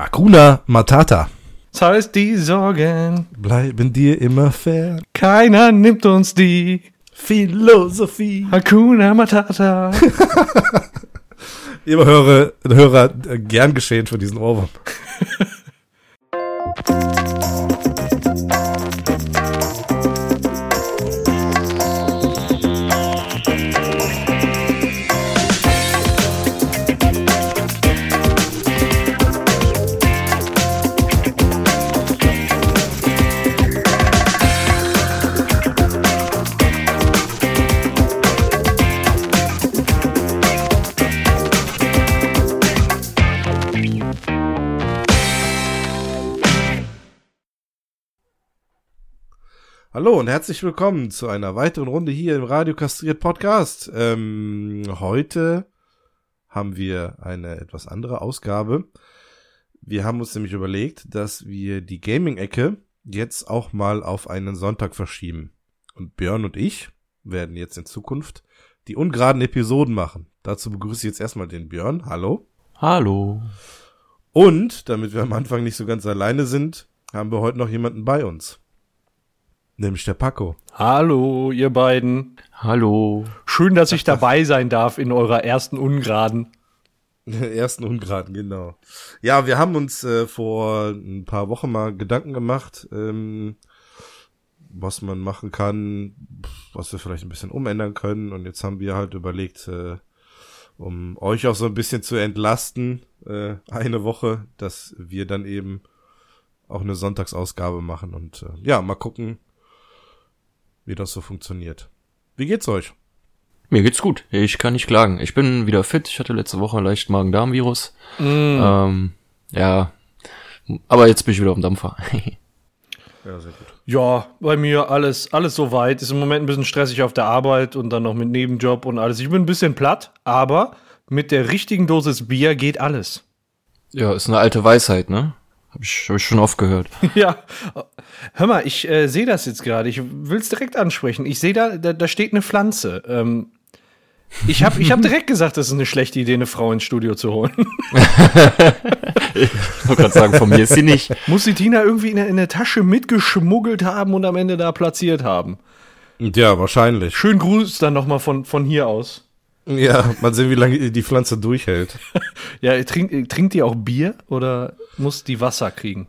Hakuna Matata. Das heißt, die Sorgen, Bleiben dir immer fern. keiner nimmt uns die. Philosophie. Hakuna Matata. Immer Hörer, Hörer äh, gern geschehen für diesen Ohrwurm. Hallo und herzlich willkommen zu einer weiteren Runde hier im Radio Kastriert Podcast. Ähm, heute haben wir eine etwas andere Ausgabe. Wir haben uns nämlich überlegt, dass wir die Gaming-Ecke jetzt auch mal auf einen Sonntag verschieben. Und Björn und ich werden jetzt in Zukunft die ungeraden Episoden machen. Dazu begrüße ich jetzt erstmal den Björn. Hallo. Hallo. Und, damit wir am Anfang nicht so ganz alleine sind, haben wir heute noch jemanden bei uns. Nämlich der Paco. Hallo, ihr beiden. Hallo. Schön, dass ich dabei sein darf in eurer ersten Ungraden. Ersten Ungraden, genau. Ja, wir haben uns äh, vor ein paar Wochen mal Gedanken gemacht, ähm, was man machen kann, was wir vielleicht ein bisschen umändern können. Und jetzt haben wir halt überlegt, äh, um euch auch so ein bisschen zu entlasten, äh, eine Woche, dass wir dann eben auch eine Sonntagsausgabe machen. Und äh, ja, mal gucken, wie das so funktioniert. Wie geht's euch? Mir geht's gut. Ich kann nicht klagen. Ich bin wieder fit. Ich hatte letzte Woche leicht Magen-Darm-Virus. Ähm, ja. Aber jetzt bin ich wieder auf dem Dampfer. Ja, sehr gut. Ja, bei mir alles, alles soweit. Ist im Moment ein bisschen stressig auf der Arbeit und dann noch mit Nebenjob und alles. Ich bin ein bisschen platt, aber mit der richtigen Dosis Bier geht alles. ja, ist eine alte Weisheit, ne? Hab ich, hab ich schon oft gehört. Ja, hör mal, ich äh, sehe das jetzt gerade. Ich will es direkt ansprechen. Ich sehe da, da, da steht eine Pflanze. Ähm, ich habe ich hab direkt gesagt, das ist eine schlechte Idee, eine Frau ins Studio zu holen. Ich wollte gerade sagen, von mir ist sie nicht. Muss die Tina irgendwie in der, in der Tasche mitgeschmuggelt haben und am Ende da platziert haben. Ja, wahrscheinlich. Schönen Gruß dann nochmal von, von hier aus. Ja, mal sehen, wie lange die Pflanze durchhält. Ja, trinkt, trinkt die auch Bier oder muss die Wasser kriegen?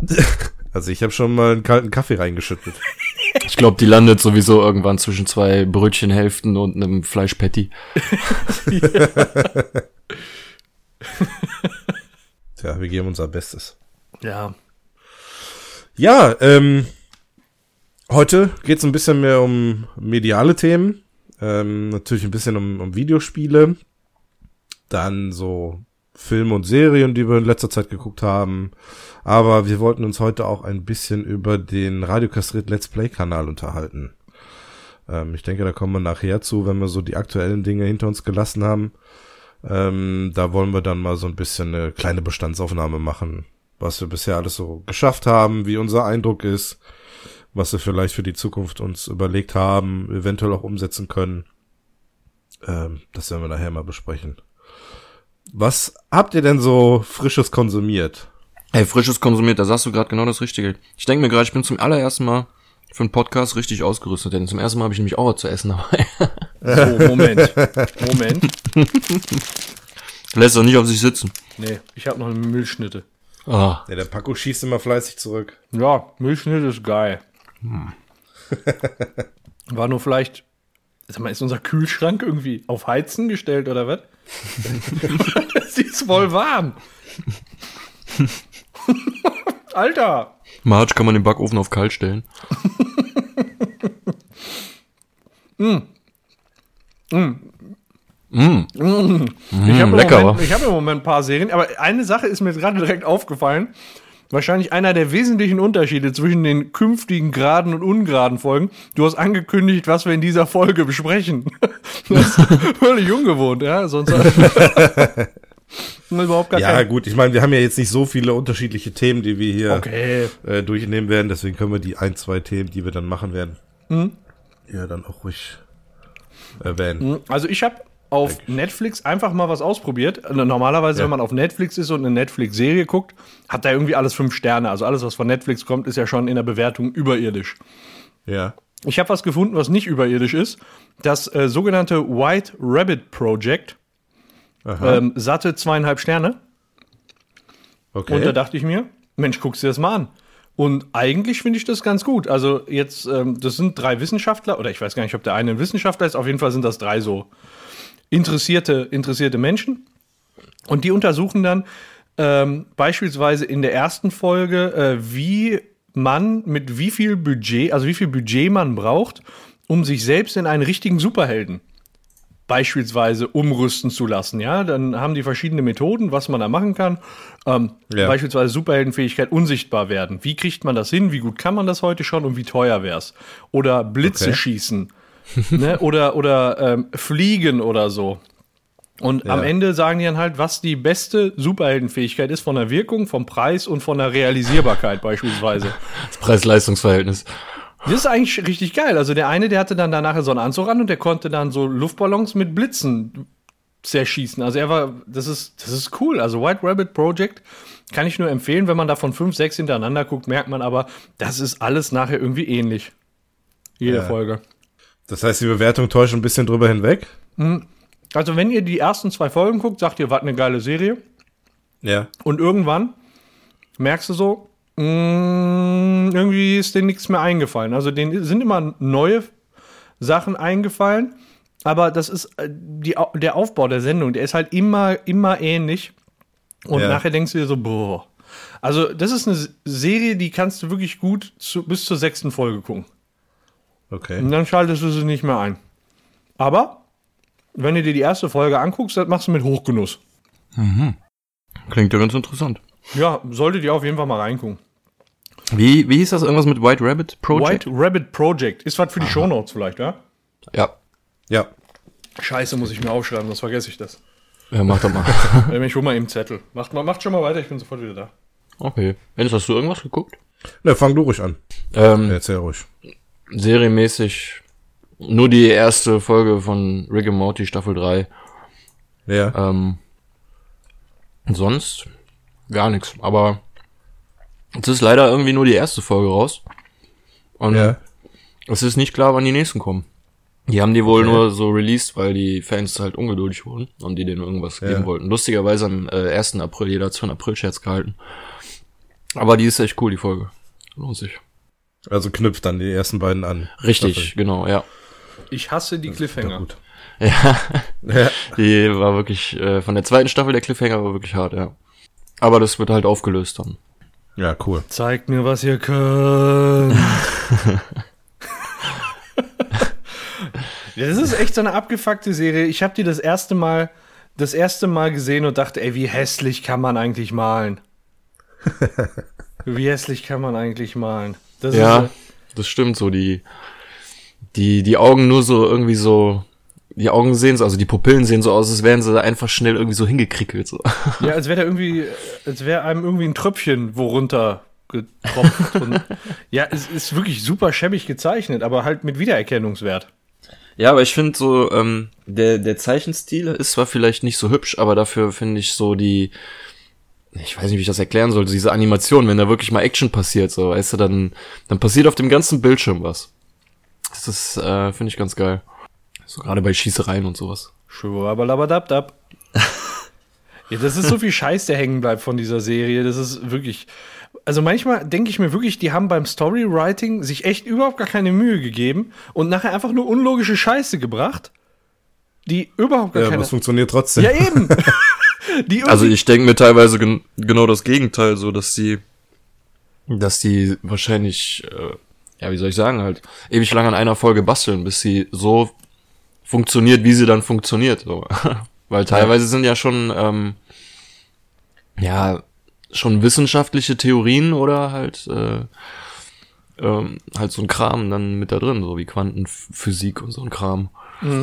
Also ich habe schon mal einen kalten Kaffee reingeschüttet. Ich glaube, die landet sowieso irgendwann zwischen zwei Brötchenhälften und einem Fleischpatty. Tja, wir geben unser Bestes. Ja. Ja, ähm, heute geht's ein bisschen mehr um mediale Themen. Ähm, natürlich ein bisschen um, um Videospiele. Dann so Filme und Serien, die wir in letzter Zeit geguckt haben. Aber wir wollten uns heute auch ein bisschen über den Radiokastriert Let's Play Kanal unterhalten. Ähm, ich denke, da kommen wir nachher zu, wenn wir so die aktuellen Dinge hinter uns gelassen haben. Ähm, da wollen wir dann mal so ein bisschen eine kleine Bestandsaufnahme machen, was wir bisher alles so geschafft haben, wie unser Eindruck ist, was wir vielleicht für die Zukunft uns überlegt haben, eventuell auch umsetzen können. Ähm, das werden wir nachher mal besprechen. Was habt ihr denn so frisches konsumiert? Ey, frisches konsumiert, da sagst du gerade genau das Richtige. Ich denke mir gerade, ich bin zum allerersten Mal für einen Podcast richtig ausgerüstet, denn zum ersten Mal habe ich nämlich auch was zu essen dabei. So, Moment. Moment. Lässt doch nicht auf sich sitzen. Nee, ich habe noch eine Milchschnitte. Ah, Ja, der Paco schießt immer fleißig zurück. Ja, Milchschnitte ist geil. War nur vielleicht, sag mal, ist unser Kühlschrank irgendwie auf Heizen gestellt oder was? Sie ist voll warm. Alter. Marge kann man den Backofen auf kalt stellen. Mm. Ich habe im, lecker, Moment- wa? ich hab im Moment ein paar Serien, aber eine Sache ist mir gerade direkt aufgefallen. Wahrscheinlich einer der wesentlichen Unterschiede zwischen den künftigen geraden und ungeraden Folgen. Du hast angekündigt, was wir in dieser Folge besprechen. Das ist völlig ungewohnt, ja. Sonst überhaupt gar Ja, kein. gut, ich meine, wir haben ja jetzt nicht so viele unterschiedliche Themen, die wir hier Okay. äh, durchnehmen werden, deswegen können wir die ein, zwei Themen, die wir dann machen werden, ja, dann auch ruhig erwähnen. Also ich habe auf Netflix einfach mal was ausprobiert. Normalerweise, Ja. wenn man auf Netflix ist und eine Netflix-Serie guckt, hat da irgendwie alles fünf Sterne. Also alles, was von Netflix kommt, ist ja schon in der Bewertung überirdisch. Ja. Ich habe was gefunden, was nicht überirdisch ist. Das äh, sogenannte White Rabbit Project. Ähm, satte zweieinhalb Sterne. okay. Und da dachte ich mir, Mensch, guckst dir das mal an. Und eigentlich finde ich das ganz gut. Also jetzt, ähm, das sind drei Wissenschaftler, oder ich weiß gar nicht, ob der eine ein Wissenschaftler ist, auf jeden Fall sind das drei so interessierte, interessierte Menschen. Und die untersuchen dann ähm, beispielsweise in der ersten Folge, äh, wie man mit wie viel Budget, also wie viel Budget man braucht, um sich selbst in einen richtigen Superhelden beispielsweise umrüsten zu lassen. Ja, dann haben die verschiedene Methoden, was man da machen kann. Ähm, Ja. Beispielsweise Superheldenfähigkeit unsichtbar werden. Wie kriegt man das hin? Wie gut kann man das heute schon und wie teuer wär's? Oder Blitze Okay. schießen. ne? Oder, oder ähm, fliegen oder so. Und am Ja. Ende sagen die dann halt, was die beste Superheldenfähigkeit ist von der Wirkung, vom Preis und von der Realisierbarkeit beispielsweise. Das Preis-Leistungs-Verhältnis. Das ist eigentlich richtig geil. Also der eine, der hatte dann danach so einen Anzug an und der konnte dann so Luftballons mit Blitzen zerschießen. Also er war, das ist, das ist cool. Also White Rabbit Project kann ich nur empfehlen. Wenn man davon fünf, sechs hintereinander guckt, merkt man aber, das ist alles nachher irgendwie ähnlich. Jede Ja. Folge. Das heißt, die Bewertung täuscht ein bisschen drüber hinweg. Also wenn ihr die ersten zwei Folgen guckt, sagt ihr, was eine geile Serie. Ja. Und irgendwann merkst du so, mh, irgendwie ist denen nichts mehr eingefallen. Also denen sind immer neue Sachen eingefallen, aber das ist äh, die, der Aufbau der Sendung, der ist halt immer, immer ähnlich. Und Ja. nachher denkst du dir so, boah. Also das ist eine Serie, die kannst du wirklich gut zu, bis zur sechsten Folge gucken. Okay. Und dann schaltest du sie nicht mehr ein. Aber wenn du dir die erste Folge anguckst, das machst du mit Hochgenuss. Klingt ja ganz interessant. Ja, solltet ihr auf jeden Fall mal reingucken. Wie, wie hieß das? Irgendwas mit White Rabbit Project? White Rabbit Project. Ist was für die Shownotes vielleicht, ja? Ja. Ja. Scheiße, muss ich mir aufschreiben, sonst vergesse ich das. Ja, mach doch mal. Ich hol mal eben Zettel. Macht, mal, macht schon mal weiter, ich bin sofort wieder da. okay. Dennis, hast du irgendwas geguckt? Na, fang du ruhig an. Ähm, Erzähl ruhig. Serienmäßig nur die erste Folge von Rick and Morty Staffel 3. Ja. Ähm, sonst gar nichts. Aber es ist leider irgendwie nur die erste Folge raus. Und ja. es ist nicht klar, wann die nächsten kommen. Die haben die wohl Okay. nur so released, weil die Fans halt ungeduldig wurden und die denen irgendwas Ja. geben wollten. Lustigerweise am äh, 1. April, jeder hat so einen April-Scherz gehalten. Aber die ist echt cool, die Folge. Lohnt sich. Also knüpft dann die ersten beiden an. Richtig, Staffel. genau, ja. Ich hasse die Cliffhanger. gut. Ja, Ja. die war wirklich, äh, von der zweiten Staffel der Cliffhanger war wirklich hart, ja. Aber das wird halt aufgelöst dann. ja, cool. Zeigt mir, was ihr könnt. ja, das ist echt so eine abgefuckte Serie. Ich habe die das erste Mal, das erste Mal gesehen und dachte, ey, wie hässlich kann man eigentlich malen? wie hässlich kann man eigentlich malen? Das Ja, ist, das stimmt so, die, die, die Augen nur so irgendwie so, die Augen sehen so, also die Pupillen sehen so aus, als wären sie einfach schnell irgendwie so hingekrickelt, so. Ja, als wäre da irgendwie, als wäre einem irgendwie ein Tröpfchen worunter getropft. und, ja, es ist wirklich super schäbig gezeichnet, aber halt mit Wiedererkennungswert. Ja, aber ich finde so, ähm, der, der Zeichenstil ist zwar vielleicht nicht so hübsch, aber dafür finde ich so die, ich weiß nicht, wie ich das erklären soll, diese Animation, wenn da wirklich mal Action passiert, so, weißt du, dann, dann passiert auf dem ganzen Bildschirm was. Das ist, äh, finde ich ganz geil. So gerade bei Schießereien und sowas. Schwabbalabadabdab. ja, das ist so viel Scheiß, der hängen bleibt von dieser Serie. Das ist wirklich. Also manchmal denke ich mir wirklich, die haben beim Storywriting sich echt überhaupt gar keine Mühe gegeben und nachher einfach nur unlogische Scheiße gebracht, die überhaupt gar Ja, aber keine. es funktioniert trotzdem. Ja, eben. Also ich denke mir teilweise gen genau das Gegenteil, so dass die, dass die wahrscheinlich, äh, ja, wie soll ich sagen, halt ewig lang an einer Folge basteln, bis sie so funktioniert, wie sie dann funktioniert. So. Weil teilweise sind ja schon, ähm, ja, schon wissenschaftliche Theorien oder halt, äh, ähm, halt so ein Kram dann mit da drin, so wie Quantenphysik und so ein Kram.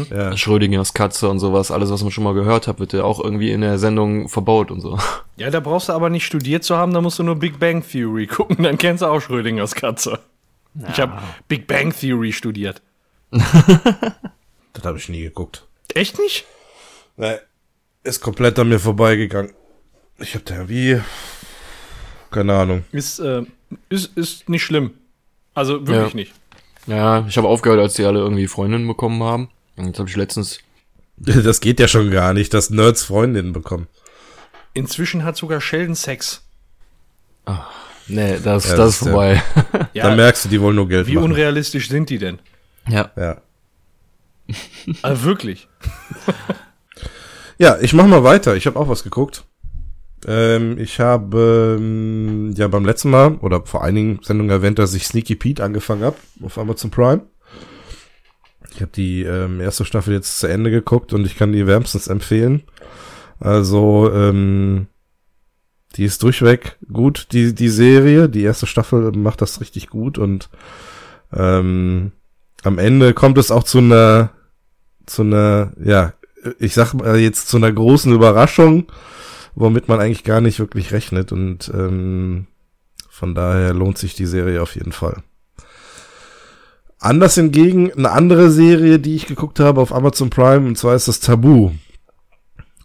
Ja. Schrödingers Katze und sowas, alles, was man schon mal gehört hat, wird ja auch irgendwie in der Sendung verbaut und so. ja, da brauchst du aber nicht studiert zu haben, da musst du nur Big Bang Theory gucken, dann kennst du auch Schrödingers Katze. Ich habe Big Bang Theory studiert. Das habe ich nie geguckt. Echt nicht? Nee, ist komplett an mir vorbeigegangen. Ich hab da wie. Keine Ahnung. Ist, äh, ist, ist nicht schlimm. Also wirklich Ja. nicht. Ja, ich habe aufgehört, als die alle irgendwie Freundinnen bekommen haben. Jetzt habe ich letztens. Das geht ja schon gar nicht, dass Nerds Freundinnen bekommen. Inzwischen hat sogar Sheldon Sex. Nee, das, Ja, das das ist vorbei. Ja, Dann merkst du, die wollen nur Geld wie machen. unrealistisch sind die denn? ja. Ja. Also wirklich. Ja, ich mach mal weiter. Ich habe auch was geguckt. Ähm, ich habe ähm, ja beim letzten Mal oder vor einigen Sendungen erwähnt, dass ich Sneaky Pete angefangen habe auf Amazon Prime. Ich habe die ähm, erste Staffel jetzt zu Ende geguckt und ich kann die wärmstens empfehlen. Also ähm, die ist durchweg gut, die die Serie. Die erste Staffel macht das richtig gut und ähm, am Ende kommt es auch zu einer zu einer ja ich sag mal jetzt zu einer großen Überraschung, womit man eigentlich gar nicht wirklich rechnet und ähm, von daher lohnt sich die Serie auf jeden Fall. Anders hingegen eine andere Serie, die ich geguckt habe auf Amazon Prime, und zwar ist das Tabu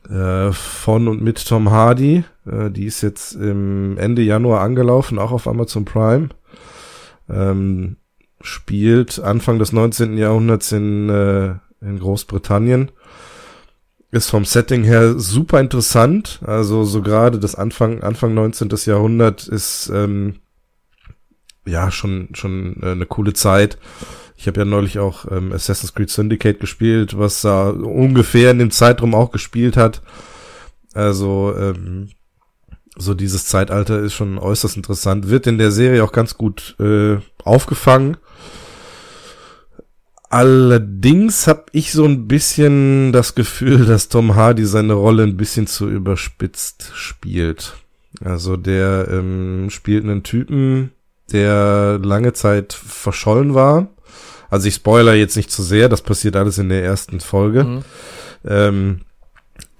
äh, von und mit Tom Hardy. Äh, die ist jetzt im Ende Januar angelaufen, auch auf Amazon Prime. Ähm, spielt Anfang des 19. Jahrhunderts in, äh, in Großbritannien ist vom Setting her super interessant. Also so gerade das Anfang Anfang 19. Jahrhundert ist ähm, ja schon schon äh, eine coole Zeit. Ich habe ja neulich auch ähm, Assassin's Creed Syndicate gespielt, was da ungefähr in dem Zeitraum auch gespielt hat. Also ähm, so dieses Zeitalter ist schon äußerst interessant. Wird in der Serie auch ganz gut äh, aufgefangen. Allerdings habe ich so ein bisschen das Gefühl, dass Tom Hardy seine Rolle ein bisschen zu überspitzt spielt. Also der ähm, spielt einen Typen, der lange Zeit verschollen war. Also ich spoiler jetzt nicht zu sehr, das passiert alles in der ersten Folge. Mhm. Ähm,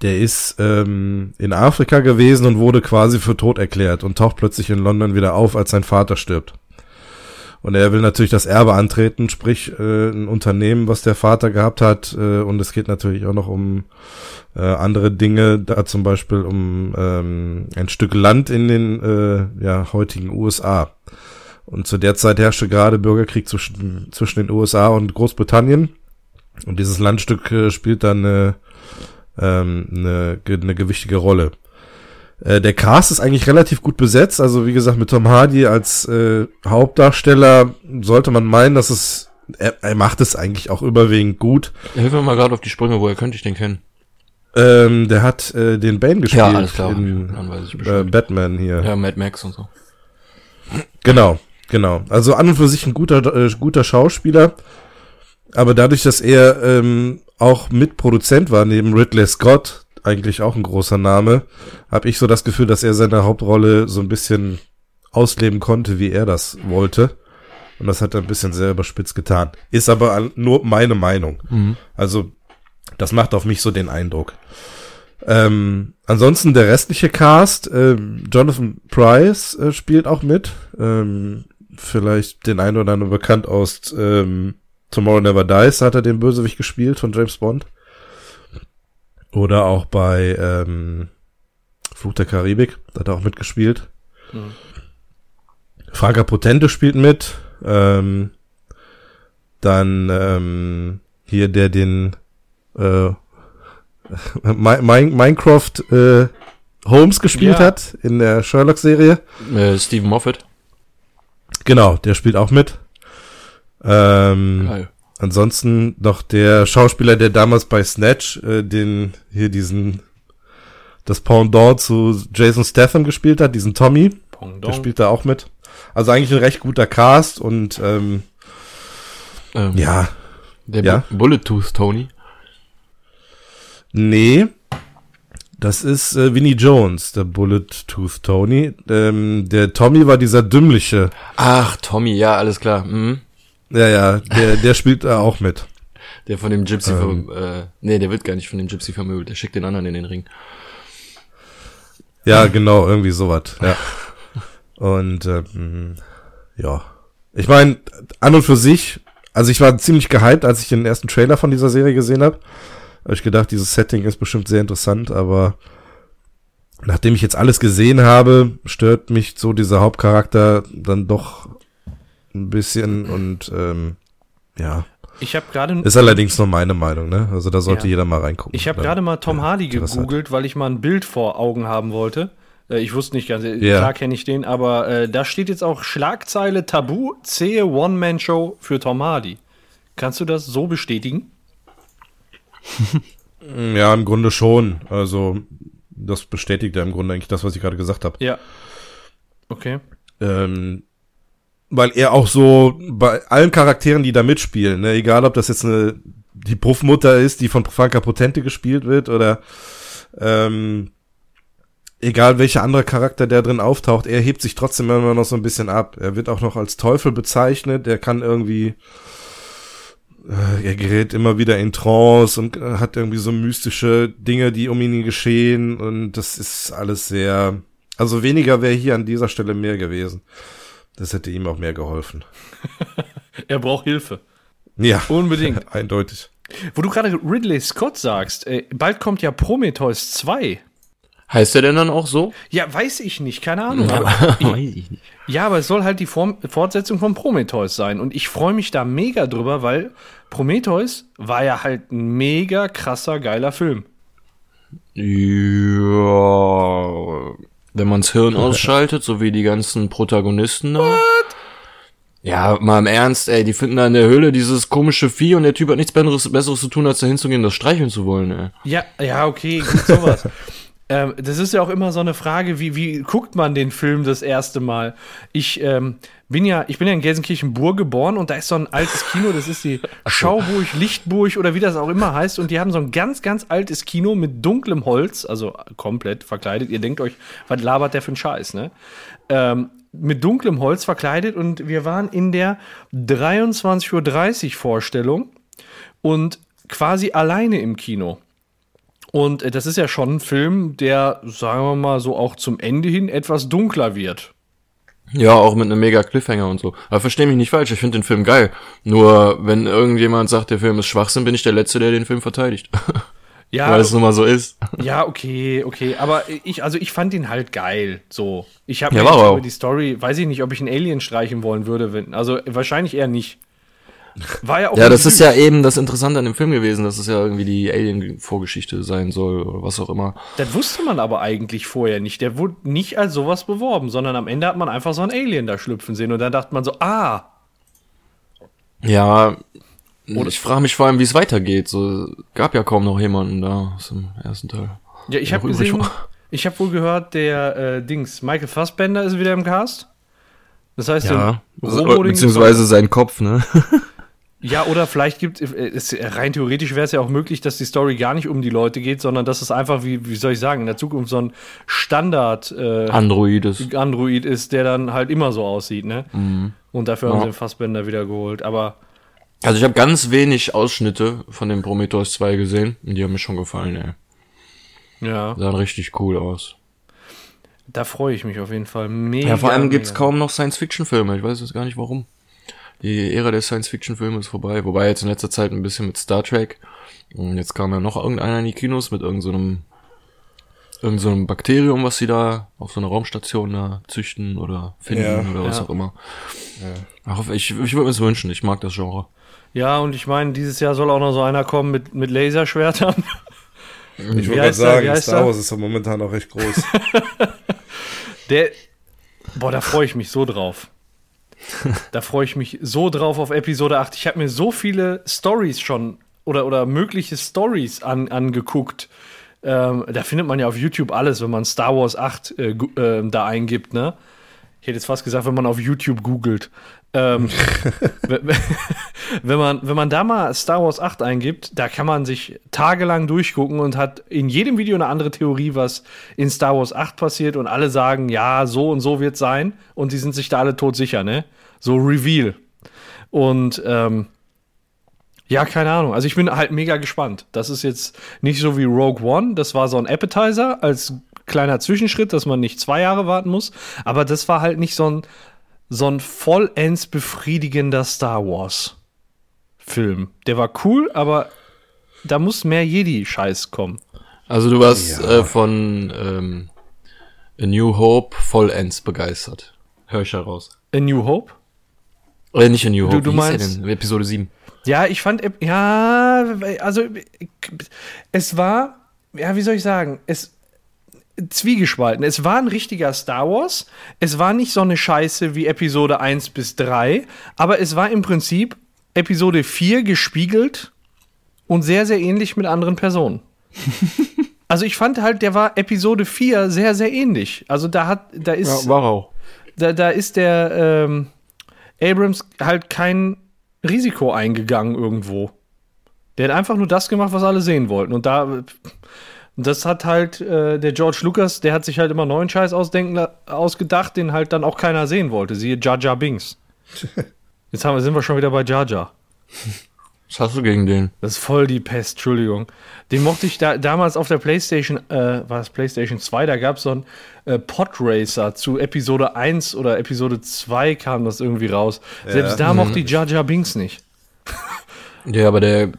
der ist ähm, in Afrika gewesen und wurde quasi für tot erklärt und taucht plötzlich in London wieder auf, als sein Vater stirbt. Und er will natürlich das Erbe antreten, sprich äh, ein Unternehmen, was der Vater gehabt hat. Äh, und es geht natürlich auch noch um äh, andere Dinge, da zum Beispiel um ähm, ein Stück Land in den äh, ja, heutigen USA. Und zu der Zeit herrschte gerade Bürgerkrieg zwischen, zwischen den USA und Großbritannien. Und dieses Landstück äh, spielt dann eine, ähm, eine, eine gewichtige Rolle. Äh, der Cast ist eigentlich relativ gut besetzt. Also wie gesagt, mit Tom Hardy als äh, Hauptdarsteller sollte man meinen, dass es er, er macht es eigentlich auch überwiegend gut. Hilf mir mal gerade auf die Sprünge, woher könnte ich den kennen? Ähm, der hat äh, den Bane gespielt Ja, alles klar. in äh. Batman hier. Ja, Mad Max und so. Genau, genau. Also an und für sich ein guter, äh, guter Schauspieler. Aber dadurch, dass er ähm, auch Mitproduzent war, neben Ridley Scott, eigentlich auch ein großer Name, habe ich so das Gefühl, dass er seine Hauptrolle so ein bisschen ausleben konnte, wie er das wollte. Und das hat er ein bisschen sehr überspitzt getan. Ist aber nur meine Meinung. Also, das macht auf mich so den Eindruck. Ähm, ansonsten der restliche Cast, ähm, Jonathan Price äh, spielt auch mit. Ähm, vielleicht den einen oder anderen bekannt aus ähm, Tomorrow Never Dies hat er den Bösewicht gespielt von James Bond. Oder auch bei ähm, Fluch der Karibik, da hat er auch mitgespielt. Mhm. Franka Potente spielt mit. Ähm, dann ähm, hier der den äh, Mi- Mi- Minecraft äh, Holmes gespielt Ja. hat in der Sherlock-Serie. Äh, Stephen Moffat. Genau, der spielt auch mit. Ähm, Geil. Ansonsten noch der Schauspieler, der damals bei Snatch äh, den hier diesen das Pendant zu Jason Statham gespielt hat, diesen Tommy, der Pendant. spielt da auch mit. Also eigentlich ein recht guter Cast und ähm, Ähm, ja, Der ja. Bu- Bullet Tooth Tony. nee, das ist äh, Vinnie Jones, der Bullet Tooth Tony. Ähm, der Tommy war dieser dümmliche. Ach, Tommy, ja, alles klar. Mhm. Ja, ja, der, der spielt da auch mit. Der von dem Gypsy, Ähm. äh, nee, der wird gar nicht von dem Gypsy vermöbelt. Der schickt den anderen in den Ring. Ja, genau, irgendwie sowas. Ja. Und ähm, ja, ich meine, an und für sich, also ich war ziemlich gehypt, als ich den ersten Trailer von dieser Serie gesehen habe, habe ich gedacht, dieses Setting ist bestimmt sehr interessant, aber nachdem ich jetzt alles gesehen habe, stört mich so dieser Hauptcharakter dann doch ein bisschen und ähm, ja. Ich habe gerade Ist allerdings nur meine Meinung, ne? Also da sollte Ja. jeder mal reingucken. ich habe gerade mal Tom Ja, Hardy gegoogelt, weil ich mal ein Bild vor Augen haben wollte. Äh, Ich wusste nicht ganz, äh, Ja. klar kenne ich den, aber äh, da steht jetzt auch Schlagzeile Tabu, zähe One-Man-Show für Tom Hardy. Kannst du das so bestätigen? Ja, im Grunde schon. Also das bestätigt ja im Grunde eigentlich das, was ich gerade gesagt habe. Ja. Okay. Ähm, weil er auch so bei allen Charakteren, die da mitspielen, ne, egal ob das jetzt eine die Puffmutter ist, die von Franka Potente gespielt wird oder ähm, egal welcher andere Charakter der drin auftaucht, er hebt sich trotzdem immer noch so ein bisschen ab. Er wird auch noch als Teufel bezeichnet, der kann irgendwie äh, er gerät immer wieder in Trance und äh, hat irgendwie so mystische Dinge, die um ihn geschehen und das ist alles sehr, also weniger wäre hier an dieser Stelle mehr gewesen. Das hätte ihm auch mehr geholfen. Er braucht Hilfe. Ja, Unbedingt. eindeutig. Wo du gerade Ridley Scott sagst, äh, bald kommt ja Prometheus 2. Heißt der denn dann auch so? Ja, weiß ich nicht, keine Ahnung. Aber, Weiß ich nicht. ja, aber es soll halt die Form, Fortsetzung von Prometheus sein. Und ich freue mich da mega drüber, weil Prometheus war ja halt ein mega krasser, geiler Film. Ja, wenn man's Hirn ausschaltet, so wie die ganzen Protagonisten da. Ja, mal im Ernst, ey, die finden da in der Höhle dieses komische Vieh und der Typ hat nichts Besseres, Besseres zu tun, als da hinzugehen, das streicheln zu wollen, ey. Ja, ja, okay, gut, sowas. ähm, das ist ja auch immer so eine Frage, wie, wie guckt man den Film das erste Mal? Ich ähm, bin ja, ich bin ja in Gelsenkirchen-Burg geboren und da ist so ein altes Kino, das ist die Schauburg, Lichtburg oder wie das auch immer heißt. Und die haben so ein ganz, ganz altes Kino mit dunklem Holz, also komplett verkleidet. Ihr denkt euch, was labert der für ein Scheiß, ne? Ähm, mit dunklem Holz verkleidet und wir waren in der 23.30 Uhr Vorstellung und quasi alleine im Kino. Und äh, das ist ja schon ein Film, der, sagen wir mal, so auch zum Ende hin etwas dunkler wird. Ja, auch mit einem mega Cliffhanger und so. Aber versteh mich nicht falsch, ich finde den Film geil. Nur, wenn irgendjemand sagt, der Film ist Schwachsinn, bin ich der Letzte, der den Film verteidigt. Ja, Weil es nun mal so ist. ja, okay, okay. Aber ich, also ich fand ihn halt geil. So. Ich habe Ja, auch. die Story, weiß ich nicht, ob ich einen Alien streichen wollen würde. Wenn, also wahrscheinlich eher nicht. War ja auch Ja, das ist ja eben das Interessante an dem Film gewesen, dass es ja irgendwie die Alien-Vorgeschichte sein soll oder was auch immer. Das wusste man aber eigentlich vorher nicht. Der wurde nicht als sowas beworben, sondern am Ende hat man einfach so ein Alien da schlüpfen sehen und dann dachte man so, ah, Ja, ich frage mich vor allem, wie es weitergeht. So gab ja kaum noch jemanden da aus dem ersten Teil. Ja, ich habe gesehen, ich habe wohl gehört, der äh, Dings, Michael Fassbender ist wieder im Cast. Das heißt, Ja, Robo-Ding- beziehungsweise sein Kopf, ne? Ja, oder vielleicht gibt äh, es, rein theoretisch wäre es ja auch möglich, dass die Story gar nicht um die Leute geht, sondern dass es einfach, wie, wie soll ich sagen, in der Zukunft so ein Standard äh, Androides. Android ist, der dann halt immer so aussieht, ne? Und dafür haben Ja. sie den Fassbender wieder geholt. Aber Also ich habe ganz wenig Ausschnitte von dem Prometheus 2 gesehen und die haben mir schon gefallen, ey. ja, Sahen richtig cool aus. da freue ich mich auf jeden Fall mega. Ja, vor allem gibt's mega. kaum noch Science-Fiction-Filme. Ich weiß jetzt gar nicht warum. Die Ära der Science-Fiction-Filme ist vorbei. Wobei jetzt in letzter Zeit ein bisschen mit Star Trek. Und jetzt kam ja noch irgendeiner in die Kinos mit irgendeinem irgend so einem Bakterium, was sie da auf so einer Raumstation da züchten oder finden Ja, oder was ja. auch immer. Ach, ich ich würde mir es wünschen. Ich mag das Genre. Ja, und ich meine, dieses Jahr soll auch noch so einer kommen mit, mit Laserschwertern. Ich wollte gerade sagen, Star? Wars ist ja momentan auch recht groß. Der. Boah, da freue ich mich so drauf. Da freue ich mich so drauf auf Episode 8. Ich habe mir so viele Stories schon oder, oder mögliche Stories an, angeguckt. Ähm, da findet man ja auf YouTube alles, wenn man Star Wars 8 äh, ähm, da eingibt, ne? Ich hätte jetzt fast gesagt, wenn man auf YouTube googelt. Ähm, wenn, man, wenn man da mal Star Wars 8 eingibt, da kann man sich tagelang durchgucken und hat in jedem Video eine andere Theorie, was in Star Wars 8 passiert und alle sagen, ja, so und so wird sein und die sind sich da alle todsicher, ne? So Reveal. Und ähm, ja, keine Ahnung. Also ich bin halt mega gespannt. Das ist jetzt nicht so wie Rogue One. Das war so ein Appetizer als kleiner Zwischenschritt, dass man nicht zwei Jahre warten muss. Aber das war halt nicht so ein, so ein vollends befriedigender Star Wars Film. Der war cool, aber da muss mehr Jedi-Scheiß kommen. Also du warst Ja. äh, von ähm, A New Hope vollends begeistert. Hör ich heraus. A New Hope? Äh, nicht A New Hope, du wie hieß der meinst- denn? Episode 7. Ja, ich fand, ja, also es war, ja, wie soll ich sagen, es zwiegespalten. Es war ein richtiger Star Wars. Es war nicht so eine Scheiße wie Episode 1 bis 3, aber es war im Prinzip Episode 4 gespiegelt und sehr, sehr ähnlich mit anderen Personen. also ich fand halt, der war Episode 4 sehr, sehr ähnlich. Also da hat, da ist war auch. da, da ist der ähm, Abrams halt kein Risiko eingegangen irgendwo. Der hat einfach nur das gemacht, was alle sehen wollten. Und da, das hat halt äh, der George Lucas, der hat sich halt immer neuen Scheiß ausdenken, ausgedacht, den halt dann auch keiner sehen wollte. Siehe Jar Jar Binks. Jetzt haben sind wir schon wieder bei Jar Jar. Was hast du gegen den? Das ist voll die Pest, Entschuldigung. Den mochte ich da, damals auf der PlayStation, äh, war es PlayStation 2, da gab es so einen äh, Podracer zu Episode 1 oder Episode 2 kam das irgendwie raus. Selbst da mochte ich Jar Jar Binks nicht. Ja, aber der.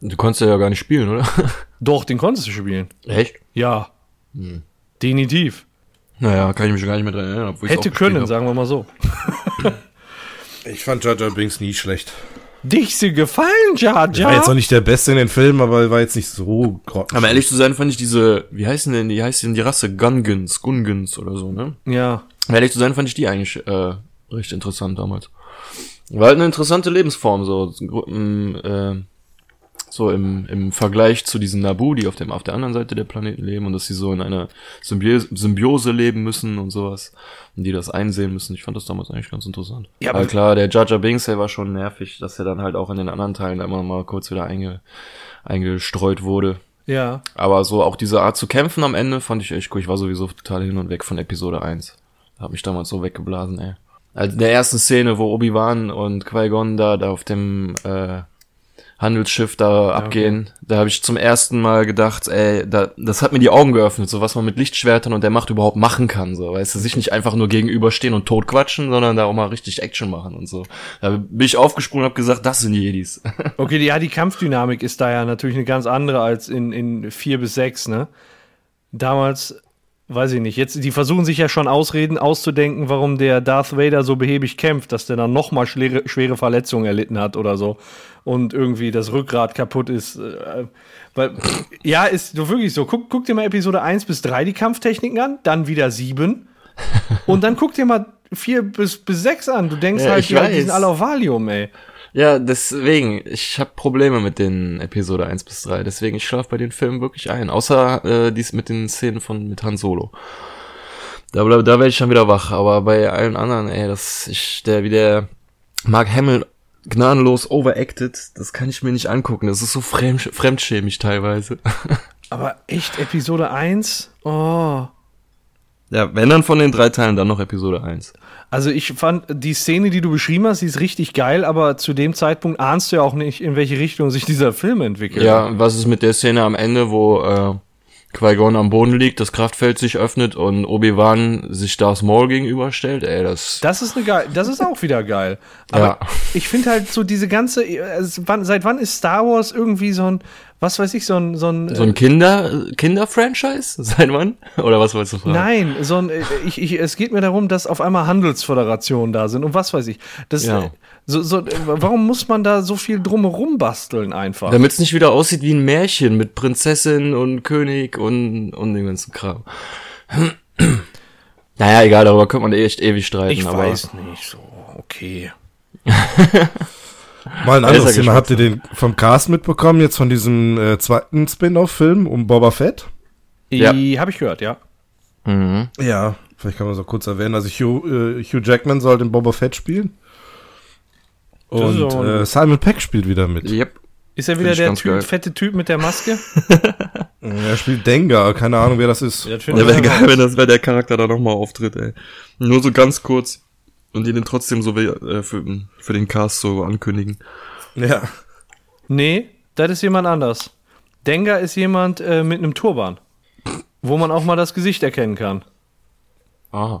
Du konntest ja gar nicht spielen, oder? Doch, den konntest du spielen. Echt? Ja. Definitiv. Naja, kann ich mich gar nicht mehr dran erinnern. Hätte können, hab. sagen wir mal so. Ich fand Jar Jar Binks nie schlecht. Dich sie gefallen, Jar War jetzt auch Jar? nicht der Beste in den Filmen, aber war jetzt nicht so grottig. Aber ehrlich zu sein, fand ich diese, wie heißen denn, wie heißt denn die Rasse? Gungans, Gungans oder so, ne? Ja. Um ehrlich zu sein, fand ich die eigentlich äh, recht interessant damals. War halt eine interessante Lebensform, so, ähm, äh, so im, im Vergleich zu diesen Nabu, die auf dem auf der anderen Seite der Planeten leben und dass sie so in einer Symbiose, Symbiose leben müssen und sowas und die das einsehen müssen. Ich fand das damals eigentlich ganz interessant. Ja, aber aber- klar, der Jar Binks, der war schon nervig, dass er dann halt auch in den anderen Teilen immer mal kurz wieder einge, eingestreut wurde. Ja. Aber so auch diese Art zu kämpfen am Ende fand ich echt cool. Ich war sowieso total hin und weg von Episode 1. Hat mich damals so weggeblasen, ey. Also in der ersten Szene, wo Obi-Wan und Qui-Gon da, da auf dem äh, Handelsschiff da abgehen, da habe ich zum ersten Mal gedacht, ey, da, das hat mir die Augen geöffnet, so was man mit Lichtschwertern und der Macht überhaupt machen kann, so, weißt du, sich nicht einfach nur gegenüberstehen und tot quatschen, sondern da auch mal richtig Action machen und so. Da bin ich aufgesprungen und hab gesagt, das sind Jedis. Okay, die- ja, die Kampfdynamik ist da ja natürlich eine ganz andere als in, in 4 bis 6, ne? Damals, weiß ich nicht, jetzt, die versuchen sich ja schon Ausreden auszudenken, warum der Darth Vader so behäbig kämpft, dass der dann nochmal schwere, schwere Verletzungen erlitten hat oder so und irgendwie das Rückgrat kaputt ist. äh, Weil, ja, ist so wirklich so. Guck, guck dir mal Episode 1 bis 3 die Kampftechniken an, dann wieder 7 und dann guck dir mal 4 bis, bis 6 an. Du denkst Ja, halt, ich die, sind alle auf Valium, ey. Ja, deswegen, ich habe Probleme mit den Episode 1 bis 3, deswegen ich schlaf bei den Filmen wirklich ein, außer äh, dies mit den Szenen von mit Han Solo. Da, da werde ich schon wieder wach, aber bei allen anderen, ey, das ich der wie der Mark Hamill gnadenlos overacted, das kann ich mir nicht angucken, das ist so fremd, fremdschämig teilweise. Aber echt, Episode 1? Oh. Ja, wenn dann von den drei Teilen, dann noch Episode 1. Also ich fand die Szene, die du beschrieben hast, die ist richtig geil, aber zu dem Zeitpunkt ahnst du ja auch nicht, in welche Richtung sich dieser Film entwickelt. Ja, was ist mit der Szene am Ende, wo äh, Qui-Gon am Boden liegt, das Kraftfeld sich öffnet und Obi-Wan sich Darth Maul gegenüberstellt? Ey, das... Das ist eine geil, das ist auch wieder geil. Aber Ja. ich finde halt so diese ganze, wann, seit wann ist Star Wars irgendwie so ein, was weiß ich, so ein, so ein, So ein Kinder, Kinder-Franchise? Seit wann? Oder was wolltest du fragen? Nein, so ein, äh, ich, ich, es geht mir darum, dass auf einmal Handelsföderationen da sind und was weiß ich. Das, Ja. äh, so, so, äh, warum muss man da so viel drumherum basteln einfach? Damit es nicht wieder aussieht wie ein Märchen mit Prinzessin und König und, und dem ganzen Kram. naja, egal, darüber könnte man echt ewig streiten. ich aber weiß nicht, so, okay. Mal ein anderes er Thema. Habt ihr den vom Cast mitbekommen, jetzt von diesem äh, zweiten Spin-off-Film um Boba Fett? Ja. Habe ich gehört, ja. Mhm. Ja, vielleicht kann man so kurz erwähnen. Also Hugh, äh, Hugh Jackman soll den Boba Fett spielen. Und äh, Simon Peck spielt wieder mit. Yep. Ist er wieder der typ, fette Typ mit der Maske? Er spielt Dengar, keine Ahnung, wer das ist. das Ja, wäre geil, wenn das, wenn der Charakter da nochmal auftritt, ey. Nur so ganz kurz. Und die den trotzdem so äh, für, für den Cast so ankündigen. Ja. Nee, das ist jemand anders. Dengar ist jemand äh, mit einem Turban. Wo man auch mal das Gesicht erkennen kann. Ah.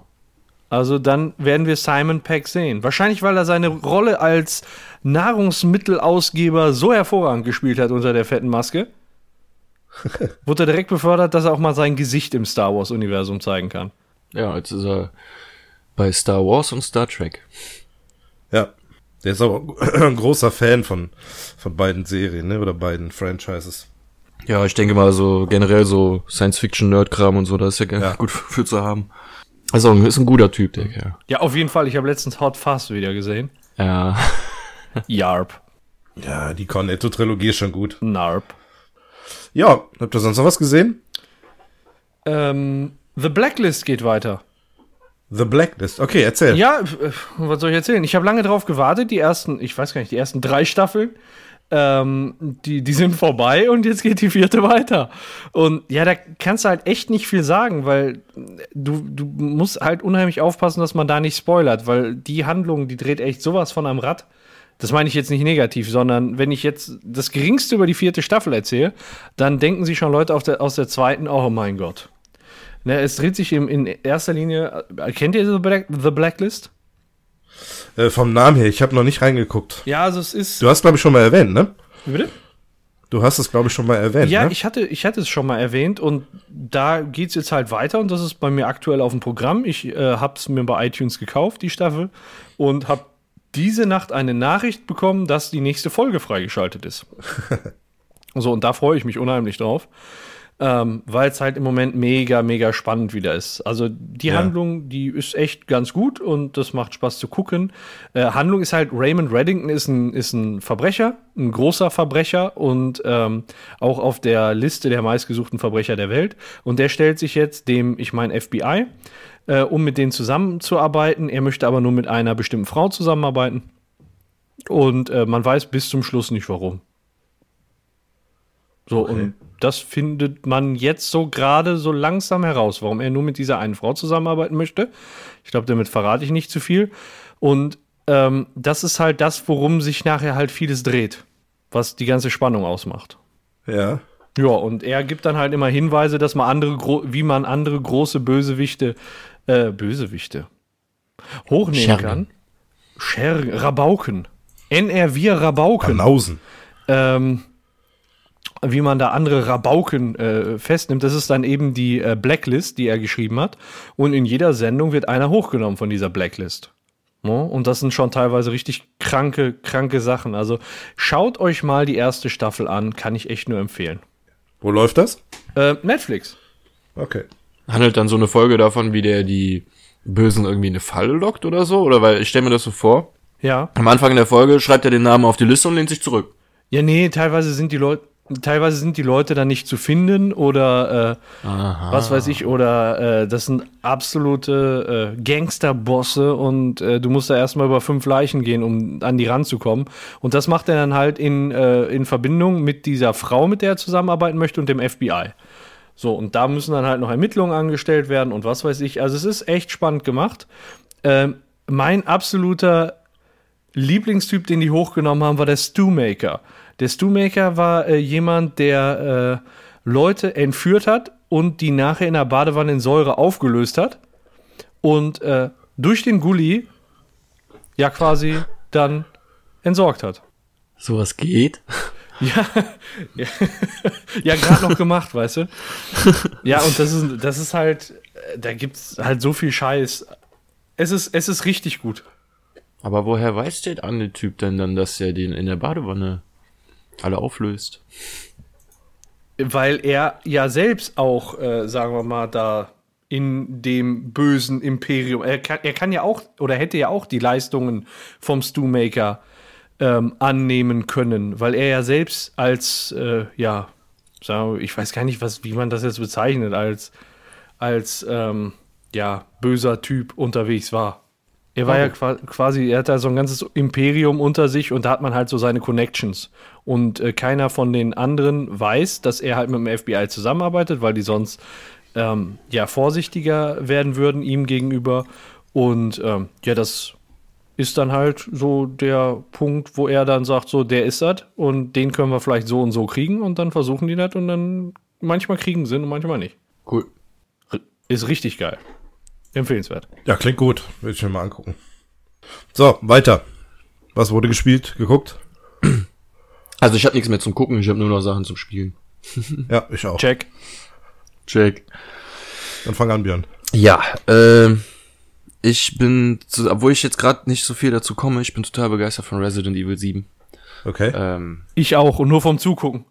Also dann werden wir Simon Peck sehen. Wahrscheinlich, weil er seine Rolle als Nahrungsmittelausgeber so hervorragend gespielt hat unter der fetten Maske. Wurde er direkt befördert, dass er auch mal sein Gesicht im Star Wars-Universum zeigen kann. Ja, jetzt ist er bei Star Wars und Star Trek. Ja. Der ist auch ein großer Fan von, von beiden Serien, ne? Oder beiden Franchises. Ja, ich denke mal so generell so Science-Fiction-Nerd-Kram und so, das ist ja, Ja. gut für zu haben. Also ist ein guter Typ, der Kerl. Ja, auf jeden Fall. Ich habe letztens Hot Fuzz wieder gesehen. Ja. Yarp. Ja, die Cornetto-Trilogie ist schon gut. Narp. Ja, habt ihr sonst noch was gesehen? Ähm, The Blacklist geht weiter. The Blacklist. Okay, erzähl. Ja, äh, was soll ich erzählen? Ich habe lange drauf gewartet. Die ersten, ich weiß gar nicht, die ersten drei Staffeln, ähm, die, die sind vorbei und jetzt geht die vierte weiter. Und ja, da kannst du halt echt nicht viel sagen, weil du, du musst halt unheimlich aufpassen, dass man da nicht spoilert, weil die Handlung, die dreht echt sowas von am Rad. Das meine ich jetzt nicht negativ, sondern wenn ich jetzt das Geringste über die vierte Staffel erzähle, dann denken sich schon Leute der, aus der zweiten, oh mein Gott. Ne, es dreht sich im, in erster Linie, kennt ihr The, Black, The Blacklist? Äh, vom Namen her, ich habe noch nicht reingeguckt. Ja, also es ist. Du hast, glaube ich, schon mal erwähnt, ne? Wie bitte? Du hast es, glaube ich, schon mal erwähnt, Ja, ne? ich hatte, ich hatte es schon mal erwähnt und da geht's jetzt halt weiter und das ist bei mir aktuell auf dem Programm. Ich äh, habe es mir bei iTunes gekauft, die Staffel, und habe diese Nacht eine Nachricht bekommen, dass die nächste Folge freigeschaltet ist. so, und da freue ich mich unheimlich drauf. Ähm, weil es halt im Moment mega, mega spannend wieder ist. Also die Ja. Handlung, die ist echt ganz gut und das macht Spaß zu gucken. Äh, Handlung ist halt, Raymond Reddington ist ein, ist ein Verbrecher, ein großer Verbrecher und ähm, auch auf der Liste der meistgesuchten Verbrecher der Welt. Und der stellt sich jetzt dem, ich meine FBI, äh, um mit denen zusammenzuarbeiten. Er möchte aber nur mit einer bestimmten Frau zusammenarbeiten. Und äh, man weiß bis zum Schluss nicht warum. So, und das findet man jetzt so gerade so langsam heraus, warum er nur mit dieser einen Frau zusammenarbeiten möchte. Ich glaube, damit verrate ich nicht zu viel. Und ähm, das ist halt das, worum sich nachher halt vieles dreht, was die ganze Spannung ausmacht. Ja. Ja, und er gibt dann halt immer Hinweise, dass man andere, gro- wie man andere große Bösewichte, äh, Bösewichte hochnehmen Schergen. kann. Schergen, Rabauken. NR wir Rabauken Banausen. ähm, wie man da andere Rabauken äh, festnimmt. Das ist dann eben die äh, Blacklist, die er geschrieben hat. Und in jeder Sendung wird einer hochgenommen von dieser Blacklist. No? Und das sind schon teilweise richtig kranke, kranke Sachen. Also schaut euch mal die erste Staffel an, kann ich echt nur empfehlen. Wo läuft das? Äh, Netflix. Okay. Handelt dann so eine Folge davon, wie der die Bösen irgendwie in eine Falle lockt oder so? Oder weil ich stelle mir das so vor. Ja. Am Anfang der Folge schreibt er den Namen auf die Liste und lehnt sich zurück. Ja, nee, teilweise sind die Leute. Teilweise sind die Leute dann nicht zu finden oder äh, was weiß ich, oder äh, das sind absolute äh, Gangsterbosse und äh, du musst da erstmal über fünf Leichen gehen, um an die ranzukommen. Und das macht er dann halt in, äh, in Verbindung mit dieser Frau, mit der er zusammenarbeiten möchte und dem FBI. So, und da müssen dann halt noch Ermittlungen angestellt werden und was weiß ich. Also es ist echt spannend gemacht. Ähm, mein absoluter Lieblingstyp, den die hochgenommen haben, war der Stewmaker. Der Stewmaker war äh, jemand, der äh, Leute entführt hat und die nachher in der Badewanne in Säure aufgelöst hat und äh, durch den Gully ja quasi dann entsorgt hat. Sowas geht? Ja, ja, ja gerade noch gemacht, weißt du? Ja, und das ist, das ist halt, äh, da gibt's halt so viel Scheiß. Es ist, es ist richtig gut. Aber woher weiß der andere Typ denn dann, dass er den in der Badewanne alle auflöst? Weil er ja selbst auch, äh, sagen wir mal, da in dem bösen Imperium, er kann, er kann ja auch, oder hätte ja auch die Leistungen vom Stewmaker ähm, annehmen können, weil er ja selbst als, äh, ja, ich weiß gar nicht, was, wie man das jetzt bezeichnet, als, als, ähm, ja, böser Typ unterwegs war. Er war ja qua- quasi, er hat da so ein ganzes Imperium unter sich und da hat man halt so seine Connections. Und äh, keiner von den anderen weiß, dass er halt mit dem FBI zusammenarbeitet, weil die sonst ähm, ja vorsichtiger werden würden ihm gegenüber. Und ähm, ja, das ist dann halt so der Punkt, wo er dann sagt, so, der ist das und den können wir vielleicht so und so kriegen und dann versuchen die das und dann manchmal kriegen sie und manchmal nicht. Cool. Ist richtig geil. Empfehlenswert. Ja, klingt gut. Will ich mir mal angucken. So, weiter. Was wurde gespielt, geguckt? Also ich habe nichts mehr zum Gucken, ich habe nur noch Sachen zum Spielen. Ja, ich auch. Check. Check. Dann fang an, Björn. Ja, äh, ich bin, zu, obwohl ich jetzt gerade nicht so viel dazu komme, ich bin total begeistert von Resident Evil 7. Okay. Ähm, Ich auch und nur vom Zugucken.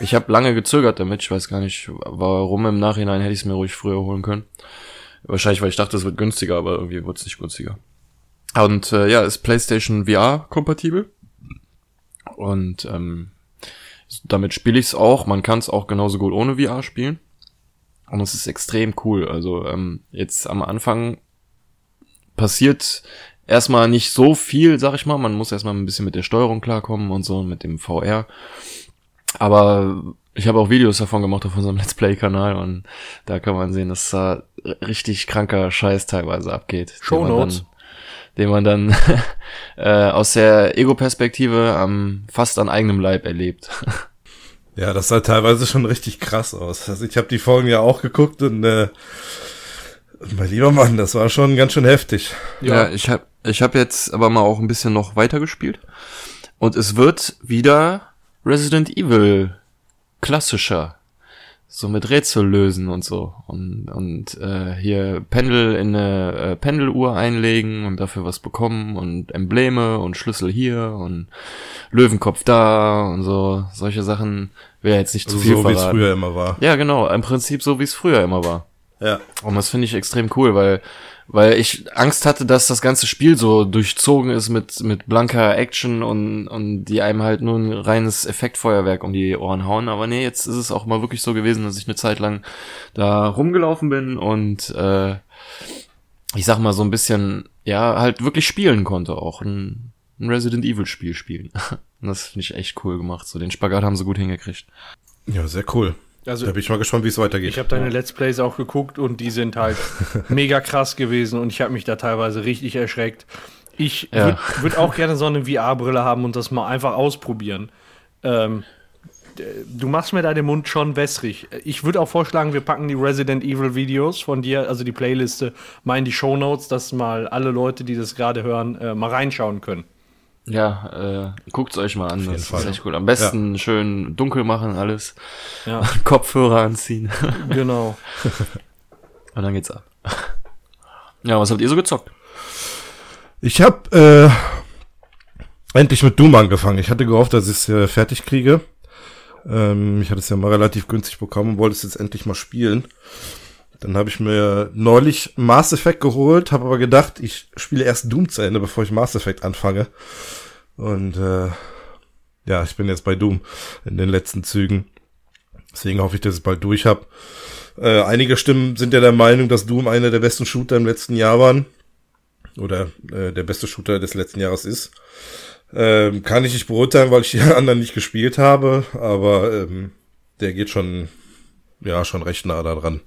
ich habe lange gezögert damit, ich weiß gar nicht, warum im Nachhinein hätte ich es mir ruhig früher holen können. Wahrscheinlich, weil ich dachte, es wird günstiger, aber irgendwie wurde es nicht günstiger. Und äh, ja, ist PlayStation VR kompatibel. Und ähm, damit spiele ich es auch. Man kann es auch genauso gut ohne VR spielen. Und es ist extrem cool. Also ähm, jetzt am Anfang passiert erstmal nicht so viel, sag ich mal. Man muss erstmal ein bisschen mit der Steuerung klarkommen und so, mit dem VR. Aber ich habe auch Videos davon gemacht auf unserem Let's Play-Kanal und da kann man sehen, dass da richtig kranker Scheiß teilweise abgeht. den man Shownotes. dann- Den man dann äh, aus der Ego-Perspektive am fast an eigenem Leib erlebt. Ja, das sah teilweise schon richtig krass aus. Also ich habe die Folgen ja auch geguckt und äh, mein lieber Mann, das war schon ganz schön heftig. Ja, ich habe ich hab jetzt aber mal auch ein bisschen noch weiter gespielt. Und es wird wieder Resident Evil klassischer. So mit Rätsel lösen und so. Und, und äh, hier Pendel in eine äh, Pendeluhr einlegen und dafür was bekommen und Embleme und Schlüssel hier und Löwenkopf da und so. Solche Sachen wäre jetzt nicht Also zu viel so wie es früher immer war. Ja, genau. Im Prinzip so, wie es früher immer war. Ja. Und das finde ich extrem cool, weil, weil ich Angst hatte, dass das ganze Spiel so durchzogen ist mit, mit blanker Action und, und die einem halt nur ein reines Effektfeuerwerk um die Ohren hauen. Aber nee, jetzt ist es auch mal wirklich so gewesen, dass ich eine Zeit lang da rumgelaufen bin und äh, ich sag mal so ein bisschen, ja, halt wirklich spielen konnte auch. Ein, ein Resident Evil Spiel spielen. Das finde ich echt cool gemacht. So den Spagat haben sie gut hingekriegt. Ja, sehr cool. Also Da bin ich mal gespannt, wie es weitergeht. Ich habe deine Let's Plays auch geguckt und die sind halt mega krass gewesen und ich habe mich da teilweise richtig erschreckt. Ich Ja. würde würd auch gerne so eine VR-Brille haben und das mal einfach ausprobieren. Ähm, du machst mir da den Mund schon wässrig. Ich würde auch vorschlagen, wir packen die Resident Evil Videos von dir, also die Playliste, mal in die Show Notes, dass mal alle Leute, die das gerade hören, äh, mal reinschauen können. Ja, äh, guckt's euch mal an. jeden Das Fall. ist echt cool. Am besten schön dunkel machen alles. Ja, Kopfhörer anziehen. genau. Und dann geht's ab. Ja, was habt ihr so gezockt? Ich habe äh, endlich mit Doom angefangen. Ich hatte gehofft, dass ich es äh, fertig kriege. Ähm, ich hatte es ja mal relativ günstig bekommen und wollte es jetzt endlich mal spielen. Dann habe ich mir neulich Mass Effect geholt, habe aber gedacht, ich spiele erst Doom zu Ende, bevor ich Mass Effect anfange. Und äh, ja, ich bin jetzt bei Doom in den letzten Zügen. Deswegen hoffe ich, dass ich es bald durch habe. Äh, einige Stimmen sind ja der Meinung, dass Doom einer der besten Shooter im letzten Jahr waren oder äh, der beste Shooter des letzten Jahres ist. Ähm, kann ich nicht beurteilen, weil ich die anderen nicht gespielt habe, aber ähm, der geht schon, ja, schon recht nah da dran.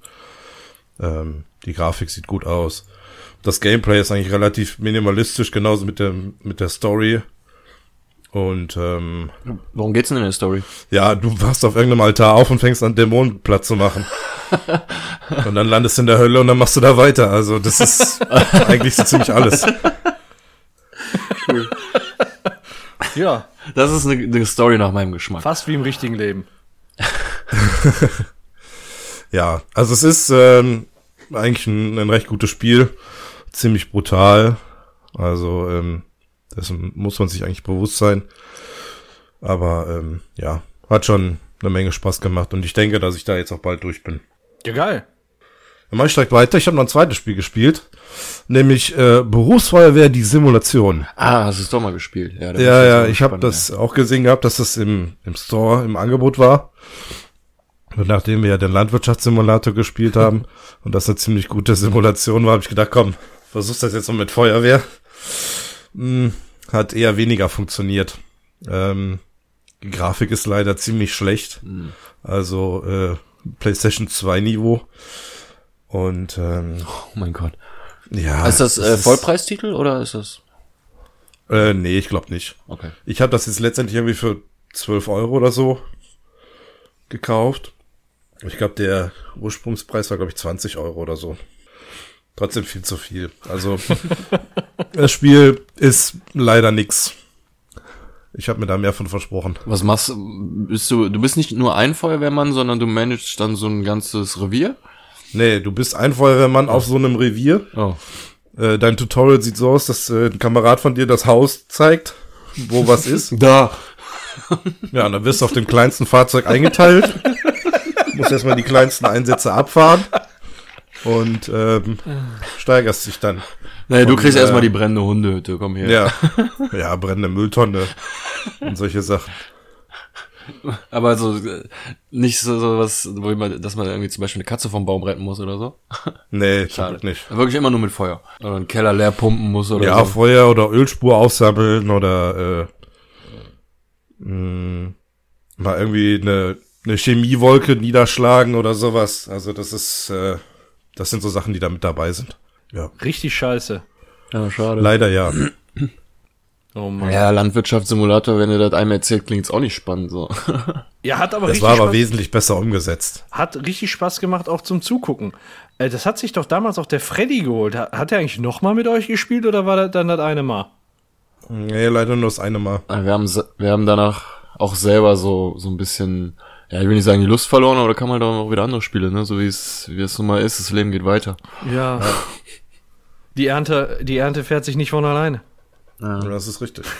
Ähm, die Grafik sieht gut aus. Das Gameplay ist eigentlich relativ minimalistisch, genauso mit der, mit der Story. Und ähm, Worum geht's denn in der Story? ja, du wachst auf irgendeinem Altar auf und fängst an, Dämonen platt zu machen. und dann landest du in der Hölle und dann machst du da weiter. Also das ist eigentlich so ziemlich alles. Ja, Das ist eine, eine Story nach meinem Geschmack. fast wie im richtigen Leben. Ja, also es ist ähm, eigentlich ein, ein recht gutes Spiel. Ziemlich brutal. Also ähm, dessen muss man sich eigentlich bewusst sein. Aber ähm, ja, hat schon eine Menge Spaß gemacht und ich denke, dass ich da jetzt auch bald durch bin. Ja, geil. Dann mach ich direkt weiter. Ich habe noch ein zweites Spiel gespielt, nämlich äh, Berufsfeuerwehr die Simulation. Ah, hast du es doch mal gespielt. Ja, Ja, ja, ich habe das auch gesehen gehabt, dass das im, im Store im Angebot war. Und nachdem wir ja den Landwirtschaftssimulator gespielt haben und das eine ziemlich gute Simulation war, habe ich gedacht, komm, versuch's das jetzt noch mit Feuerwehr. Hm, hat eher weniger funktioniert. Ähm, die Grafik ist leider ziemlich schlecht. Also äh, PlayStation 2 Niveau. Und ähm, Oh mein Gott. ja. ist das äh, Vollpreistitel oder ist das? Äh, nee, ich glaube nicht. Okay. Ich habe das jetzt letztendlich irgendwie für 12 Euro oder so gekauft. Ich glaube, der Ursprungspreis war, glaube ich, 20 Euro oder so. trotzdem viel zu viel. Also das Spiel ist leider nix. Ich habe mir da mehr von versprochen. Was machst bist du? Du bist nicht nur ein Feuerwehrmann, sondern du managst dann so ein ganzes Revier? Nee, du bist ein Feuerwehrmann auf so einem Revier. Oh. Äh, dein Tutorial sieht so aus, dass äh, ein Kamerad von dir das Haus zeigt, wo was ist. Da. Ja, und dann wirst du auf dem kleinsten Fahrzeug eingeteilt. musst erstmal die kleinsten Einsätze abfahren. Und ähm, steigerst dich dann. Naja, du kriegst äh, erstmal die brennende Hundehütte, komm her. Ja. Ja, brennende Mülltonne und solche Sachen. Aber so äh, nicht so, so was, wo man, dass man irgendwie zum Beispiel eine Katze vom Baum retten muss oder so. Nee, Schade. nicht. Wirklich immer nur mit Feuer. Oder einen Keller leer pumpen muss oder Ja, so. Feuer oder Ölspur aufsammeln oder äh, mh, mal irgendwie eine, eine Chemiewolke niederschlagen oder sowas. Also das ist, äh, das sind so Sachen, die da mit dabei sind. Ja. Richtig scheiße. Ja, schade. Leider ja. Oh Mann. Ja, Landwirtschaftssimulator, wenn ihr das einem erzählt, klingt's auch nicht spannend so. Ja, hat aber Das richtig war aber Spaß, wesentlich besser umgesetzt. hat richtig Spaß gemacht, auch zum Zugucken. Äh, das hat sich doch damals auch der Freddy geholt. Hat, er eigentlich noch mal mit euch gespielt oder war das dann das eine Mal? Nee, leider nur das eine Mal. Wir haben, wir haben danach auch selber so, so ein bisschen, ja, ich will nicht sagen die Lust verloren, aber da kann man doch auch wieder andere Spiele, ne, so wie es, wie es nun mal ist, das Leben geht weiter. Ja. Die Ernte, die Ernte fährt sich nicht von alleine. Das ist richtig.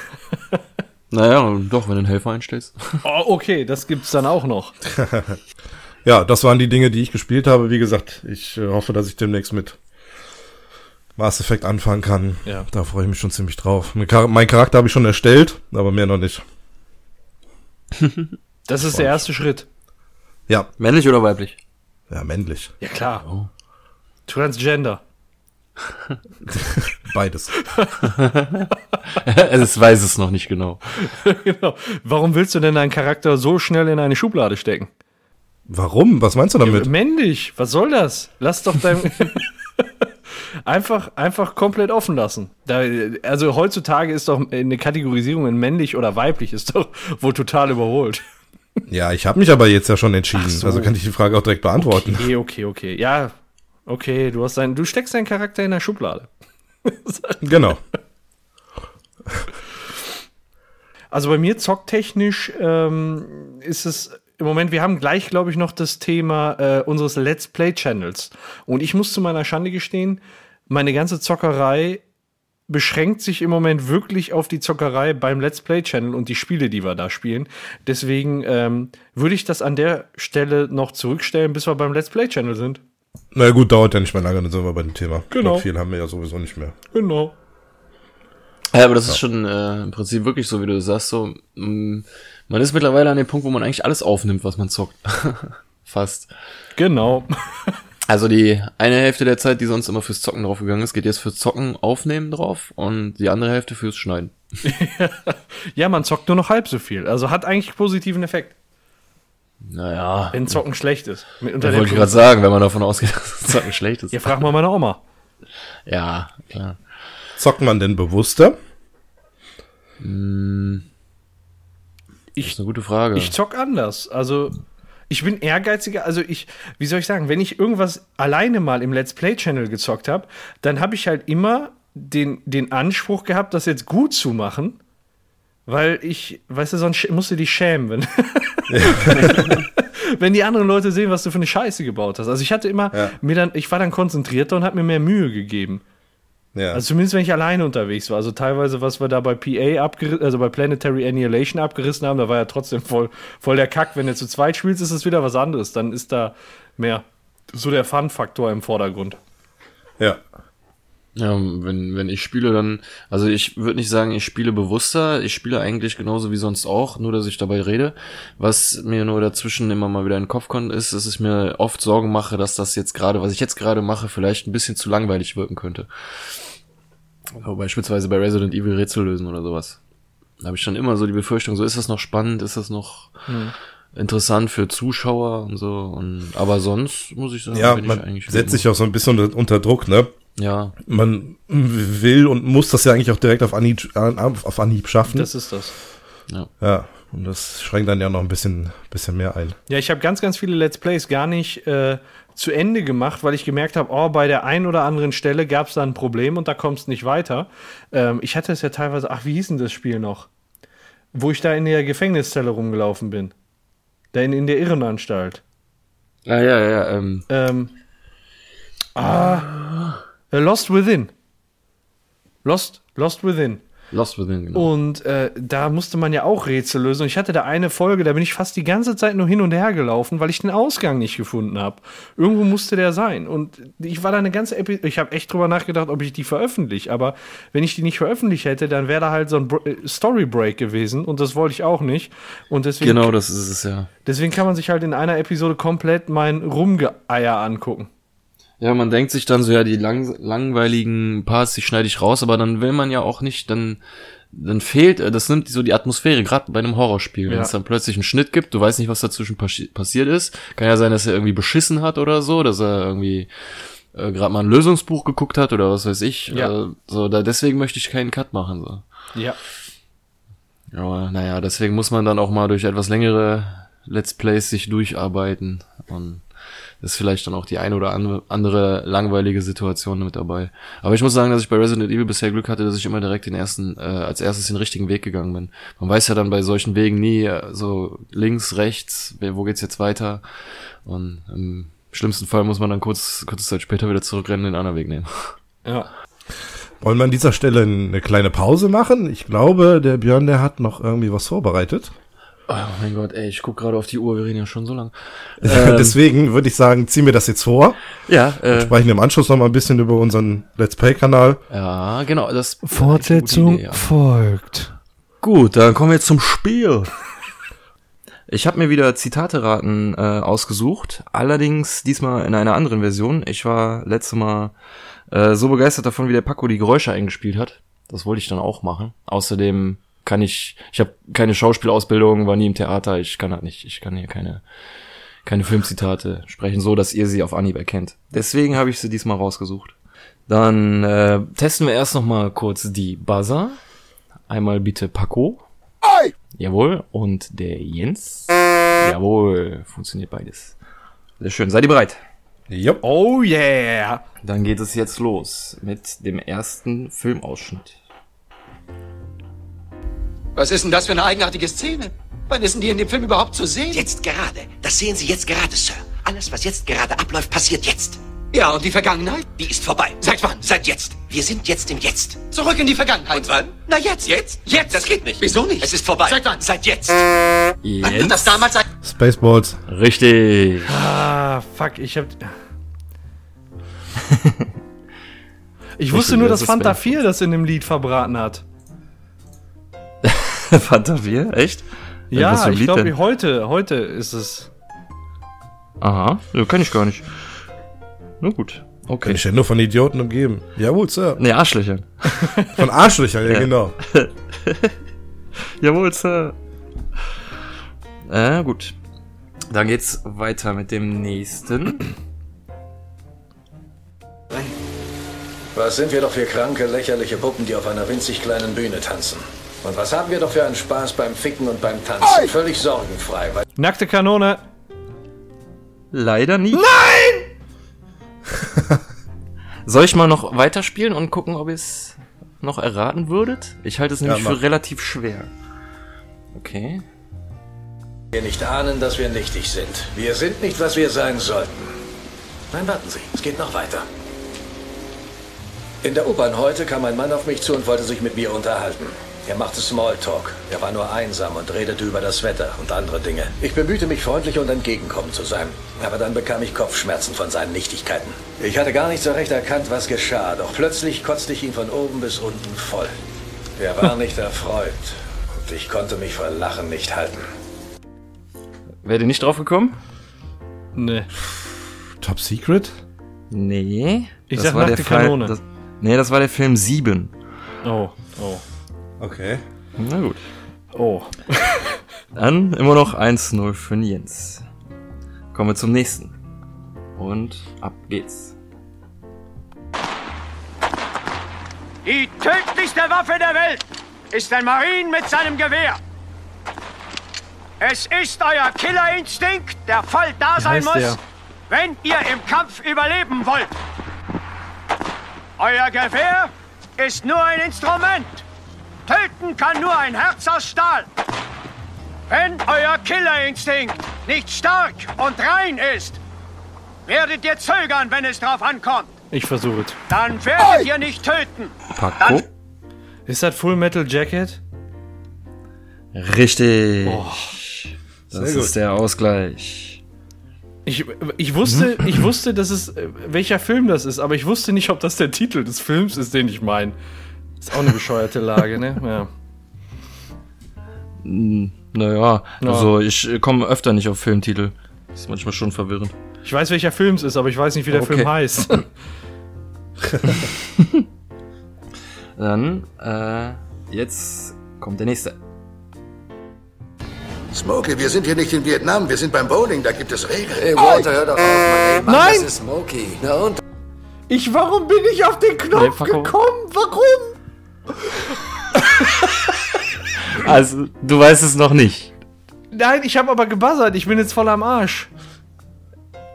Naja, doch, wenn du einen Helfer einstellst. Oh, okay, das gibt's dann auch noch. Ja, das waren die Dinge, die ich gespielt habe. Wie gesagt, ich äh, hoffe, dass ich demnächst mit Mass Effect anfangen kann. Ja. Da freue ich mich schon ziemlich drauf. Mein Char- Mein Charakter habe ich schon erstellt, aber mehr noch nicht. Das ist der erste Schritt. Ja, Männlich oder weiblich? ja, männlich. Ja, klar. Transgender. Beides. es weiß es noch nicht genau. genau. Warum willst du denn deinen Charakter so schnell in eine Schublade stecken? Warum? Was meinst du damit? Männlich, was soll das? Lass doch dein. einfach, einfach komplett offen lassen. Da, also heutzutage ist doch eine Kategorisierung in männlich oder weiblich ist doch wohl total überholt. Ja, ich habe mich aber jetzt ja schon entschieden. So. Also kann ich die Frage auch direkt beantworten. Okay, okay, okay. Ja, okay, du hast dein, du steckst deinen Charakter in der Schublade. Genau. Also bei mir zocktechnisch ähm, ist es im Moment, wir haben gleich, glaube ich, noch das Thema äh, unseres Let's Play Channels. Und ich muss zu meiner Schande gestehen, meine ganze Zockerei beschränkt sich im Moment wirklich auf die Zockerei beim Let's Play Channel und die Spiele, die wir da spielen. Deswegen ähm, würde ich das an der Stelle noch zurückstellen, bis wir beim Let's Play Channel sind. Na gut, dauert ja nicht mehr lange, dann sind wir bei dem Thema. Genau. Und viel haben wir ja sowieso nicht mehr. Genau. Ja, aber das ist schon äh, im Prinzip wirklich so, wie du sagst, so, mh, man ist mittlerweile an dem Punkt, wo man eigentlich alles aufnimmt, was man zockt. Fast. Genau. Also die eine Hälfte der Zeit, die sonst immer fürs Zocken draufgegangen ist, geht jetzt fürs Zocken aufnehmen drauf und die andere Hälfte fürs Schneiden. Ja, man zockt nur noch halb so viel. Also hat eigentlich positiven Effekt, Naja, wenn Zocken schlecht ist. Wollte ich gerade sagen, wenn man davon ausgeht, dass das Zocken schlecht ist. Ja, frag mal meine Oma. Ja, klar. Zockt man denn bewusster? Das ist eine gute Frage. Ich zock anders. Also, ich bin ehrgeiziger. Also, ich, wie soll ich sagen, wenn ich irgendwas alleine mal im Let's Play Channel gezockt habe, dann habe ich halt immer den, den Anspruch gehabt, das jetzt gut zu machen. Weil ich, weißt du, sonst musst du dich schämen, wenn, wenn die anderen Leute sehen, was du für eine Scheiße gebaut hast. Also ich hatte immer, Ja. mir dann, ich war dann konzentrierter und habe mir mehr Mühe gegeben. Ja. Also zumindest wenn ich alleine unterwegs war. Also teilweise, was wir da bei PA abgerissen, also bei Planetary Annihilation abgerissen haben, da war ja trotzdem voll, voll der Kack. Wenn du zu zweit spielst, ist es wieder was anderes. Dann ist da mehr so der Fun-Faktor im Vordergrund. ja. Ja, wenn, wenn ich spiele, dann, also ich würde nicht sagen, ich spiele bewusster, ich spiele eigentlich genauso wie sonst auch, nur dass ich dabei rede. Was mir nur dazwischen immer mal wieder in den Kopf kommt, ist, dass ich mir oft Sorgen mache, dass das jetzt gerade, was ich jetzt gerade mache, vielleicht ein bisschen zu langweilig wirken könnte. So, beispielsweise bei Resident Evil Rätsel lösen oder sowas. Da habe ich schon immer so die Befürchtung, so ist das noch spannend, ist das noch interessant für Zuschauer und so. Und, aber sonst muss ich sagen, Ja, bin ich man eigentlich setzt sich auch so ein bisschen unter, Druck, ne? ja, Man will und muss das ja eigentlich auch direkt auf Anhieb, auf Anhieb schaffen. Das ist das. ja, und das schränkt dann ja noch ein bisschen, bisschen mehr ein. Ja, ich habe ganz, ganz viele Let's Plays gar nicht äh, zu Ende gemacht, weil ich gemerkt habe, oh, bei der einen oder anderen Stelle gab es da ein Problem und da kommst nicht weiter. Ähm, ich hatte es ja teilweise, ach, wie hieß denn das Spiel noch? Wo ich da in der Gefängniszelle rumgelaufen bin. Da in, in der Irrenanstalt. Ah, ja, ja, ähm. Ähm, ah, Lost Within. Lost, Lost Within. Lost Within, genau. Und äh, da musste man ja auch Rätsel lösen. Und ich hatte da eine Folge, da bin ich fast die ganze Zeit nur hin und her gelaufen, weil ich den Ausgang nicht gefunden habe. Irgendwo musste der sein. Und ich war da eine ganze Episode, ich habe echt drüber nachgedacht, ob ich die veröffentliche. Aber wenn ich die nicht veröffentlicht hätte, dann wäre da halt so ein äh, Story Break gewesen. Und das wollte ich auch nicht. Und deswegen, Genau, das ist es ja. deswegen kann man sich halt in einer Episode komplett mein Rumgeeier angucken. Ja, man denkt sich dann so, ja, die lang, langweiligen Parts, die schneide ich raus, aber dann will man ja auch nicht, dann, dann fehlt, äh, das nimmt so die Atmosphäre, gerade bei einem Horrorspiel. Wenn Ja. es dann plötzlich einen Schnitt gibt, du weißt nicht, was dazwischen passi passiert ist. Kann ja sein, dass er irgendwie beschissen hat oder so, dass er irgendwie äh, gerade mal ein Lösungsbuch geguckt hat oder was weiß ich. Ja. Äh, so, da, deswegen möchte ich keinen Cut machen. So. Ja. Aber naja, deswegen muss man dann auch mal durch etwas längere Let's Plays sich durcharbeiten. Und ist vielleicht dann auch die eine oder andere- andere langweilige Situation mit dabei. Aber ich muss sagen, dass ich bei Resident Evil bisher Glück hatte, dass ich immer direkt den ersten, äh, als erstes den richtigen Weg gegangen bin. Man weiß ja dann bei solchen Wegen nie, äh, so links, rechts, wo geht's jetzt weiter? Und im schlimmsten Fall muss man dann kurz, kurze Zeit später wieder zurückrennen und den anderen Weg nehmen. Ja. Wollen wir an dieser Stelle eine kleine Pause machen? Ich glaube, der Björn, der hat noch irgendwie was vorbereitet. Oh mein Gott, ey, ich guck gerade auf die Uhr, wir reden ja schon so lang. Deswegen würde ich sagen, ziehen wir das jetzt vor. Ja, äh, Sprechen im Anschluss noch mal ein bisschen über unseren Let's Play-Kanal. ja, genau, das Fortsetzung Idee, ja. folgt. Gut, dann kommen wir zum Spiel. Ich habe mir wieder Zitate raten äh, ausgesucht, allerdings diesmal in einer anderen Version. Ich war letztes Mal äh, so begeistert davon, wie der Paco die Geräusche eingespielt hat. Das wollte ich dann auch machen. Außerdem kann ich, ich habe keine Schauspielausbildung, war nie im Theater, ich kann halt nicht, ich kann hier keine keine Filmzitate sprechen, so dass ihr sie auf Anhieb erkennt. Deswegen habe ich sie diesmal rausgesucht. Dann äh, testen wir erst noch mal kurz die Buzzer. Einmal bitte Paco. Jawohl. Und der Jens. Jawohl. Funktioniert beides. Sehr schön. Seid ihr bereit? Jupp. Oh yeah. Dann geht es jetzt los mit dem ersten Filmausschnitt. Was ist denn das für eine eigenartige Szene? Wann ist denn die in dem Film überhaupt zu sehen? Jetzt gerade. Das sehen Sie jetzt gerade, Sir. Alles, was jetzt gerade abläuft, passiert jetzt. Ja, und die Vergangenheit? Die ist vorbei. Seit wann? Seit jetzt. Wir sind jetzt im Jetzt. Zurück in die Vergangenheit. Und wann? Na jetzt. Jetzt? Jetzt. Das geht nicht. Wieso nicht? Es ist vorbei. Seit wann? Seit jetzt. Wann wird das damals sein? Spaceballs. Richtig. Ah, fuck, ich hab. Ich wusste nur, das dass Fanta fair. 4 das in dem Lied verbraten hat. Fanta 4? Echt? Ja, ich glaube, heute, heute ist es. Aha. Ja, kenn ich gar nicht. Na gut. Bin Okay. ich ja nur von Idioten umgeben. Jawohl, Sir. Nee, Arschlöcher. Von Arschlöchern, ja, Ja. genau. Jawohl, Sir. Äh, gut. Dann geht's weiter mit dem nächsten. Was sind wir doch für kranke, lächerliche Puppen, die auf einer winzig kleinen Bühne tanzen? Und was haben wir doch für einen Spaß beim Ficken und beim Tanzen? Völlig sorgenfrei, weil Nackte Kanone. Leider nicht. Nein! Soll ich mal noch weiterspielen und gucken, ob ihr es noch erraten würdet? Ich halte es nämlich mach. für relativ schwer. Okay. wir nicht ahnen, dass wir nichtig sind. Wir sind nicht, was wir sein sollten. Nein, warten Sie, es geht noch weiter. In der U-Bahn heute kam ein Mann auf mich zu und wollte sich mit mir unterhalten. Er machte Smalltalk. Er war nur einsam und redete über das Wetter und andere Dinge. Ich bemühte mich, freundlich und entgegenkommend zu sein. Aber dann bekam ich Kopfschmerzen von seinen Nichtigkeiten. Ich hatte gar nicht so recht erkannt, was geschah, doch plötzlich kotzte ich ihn von oben bis unten voll. Er war nicht erfreut und ich konnte mich vor Lachen nicht halten. Ihr nicht drauf gekommen? Nee. Top Secret? Nee. Ich das sag war der nackte Fall- Kanone. Das, nee, das war der Film 7. Oh, oh, Okay. Na gut. oh. Dann immer noch 1-0 für den Jens. Kommen wir zum nächsten. Und ab geht's. Die tödlichste Waffe der Welt ist ein Marine mit seinem Gewehr. Es ist euer Killerinstinkt, der voll da Wie sein muss. der? wenn ihr im Kampf überleben wollt. Euer Gewehr ist nur ein Instrument. Töten kann nur ein Herz aus Stahl. Wenn euer Killerinstinkt nicht stark und rein ist, werdet ihr zögern, wenn es drauf ankommt. Ich versuche es. Dann werdet ihr nicht töten. Paco. Ist das Full Metal Jacket? Richtig. das Sehr gut. ist der Ausgleich. Ich, ich wusste, ich wusste, dass es äh, welcher Film das ist, aber ich wusste nicht, ob das der Titel des Films ist, den ich meine. Ist auch eine bescheuerte Lage, ne? Ja. Naja, Ja. also ich äh, komme öfter nicht auf Filmtitel. Das ist manchmal schon verwirrend. Ich weiß, welcher Film es ist, aber ich weiß nicht, wie der Okay. Film heißt. Dann, äh, jetzt kommt der nächste. Smokey, wir sind hier nicht in Vietnam, wir sind beim Bowling, da gibt es Regeln. Ey, Walter, hör doch auf, Mann. Ey, Mann, Nein! das ist Smokey. Na und? Ich, warum bin ich auf den Knopf Nee, gekommen? Warum? Also, du weißt es noch nicht. Nein, ich habe aber gebuzzert. Ich bin jetzt voll am Arsch.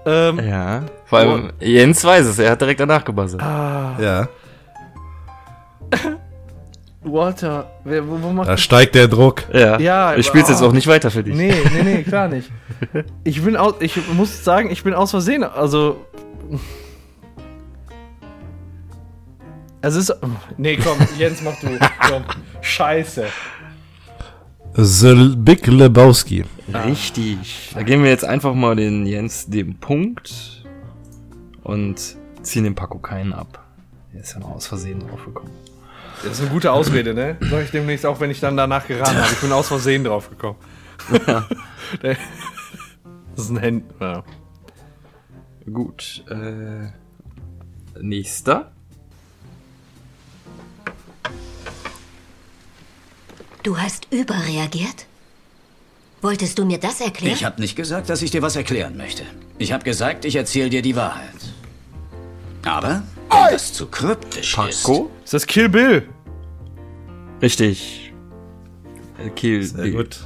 Ähm, Ja. Vor allem, Jens weiß es, er hat direkt danach gebuzzert. Ja, Walter, wer, wo, wo macht da steigt der Druck. Ja. Ja, ich spiel's aber- jetzt auch nicht weiter für dich. Nee, nee, nee, klar nicht. Ich bin aus, ich muss sagen, ich bin aus Versehen, also. Es ist. Nee, komm, Jens, mach du. Komm. Scheiße. The Big Lebowski. Richtig. Da geben wir jetzt einfach mal den Jens den Punkt und ziehen dem Paco keinen ab. Der ist ja noch aus Versehen draufgekommen. Das ist eine gute Ausrede, ne? Sag ich demnächst auch, wenn ich dann danach geraten habe. Ich bin aus Versehen drauf gekommen. Der- das ist ein. Ja. Gut. Äh, nächster. Du hast überreagiert? Wolltest du mir das erklären? Ich habe nicht gesagt, dass ich dir was erklären möchte. Ich habe gesagt, ich erzähle dir die Wahrheit. Aber wenn das zu kryptisch ist, Paco. Ist das Kill Bill? Richtig. Äh, Kill. Sehr gut.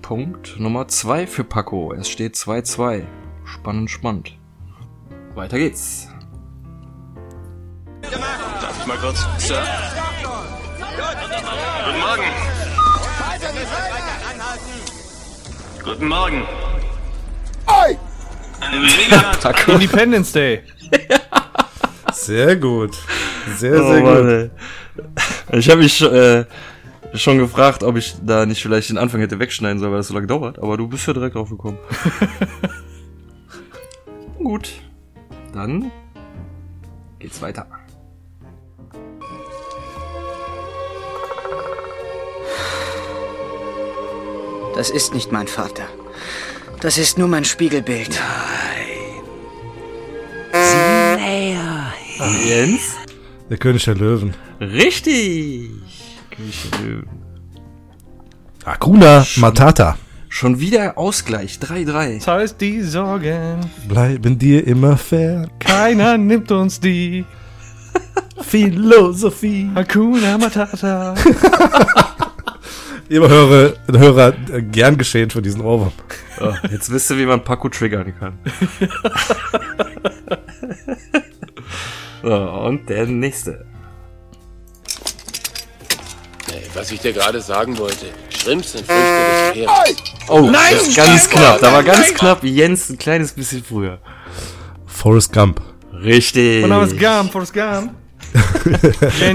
Punkt Nummer 2 für Paco. Es steht 2-2. Spannend, spannend. Weiter geht's. Mal kurz. Sir? Guten Morgen. Guten Morgen. Paco. Independence Day. Sehr gut. Sehr, Oh, sehr Mann, gut. ey. Ich habe mich äh, schon gefragt, ob ich da nicht vielleicht den Anfang hätte wegschneiden sollen, weil das so lange dauert. Aber du bist ja direkt drauf gekommen. Gut. Dann geht's weiter. Das ist nicht mein Vater. Das ist nur mein Spiegelbild. Jens? Der König der Löwen. Richtig. König der Löwen. Hakuna Matata. Schon wieder Ausgleich. 3-3. Das heißt, die Sorgen. Bleiben dir immer fern. Keiner nimmt uns die. Philosophie. Hakuna Matata. Lieber Hörer, Hörer gern geschehen für diesen Ohrwurm. Oh, jetzt wisst ihr, wie man Paco triggern kann. so, und der nächste. Ey, was ich dir gerade sagen wollte. Shrimps sind Früchte des Meeres. Oh, Nein, ganz knapp. Da war ganz knapp Jens ein kleines bisschen früher. Forrest Gump. Richtig. Mein Name ist Gum, Forrest Gump.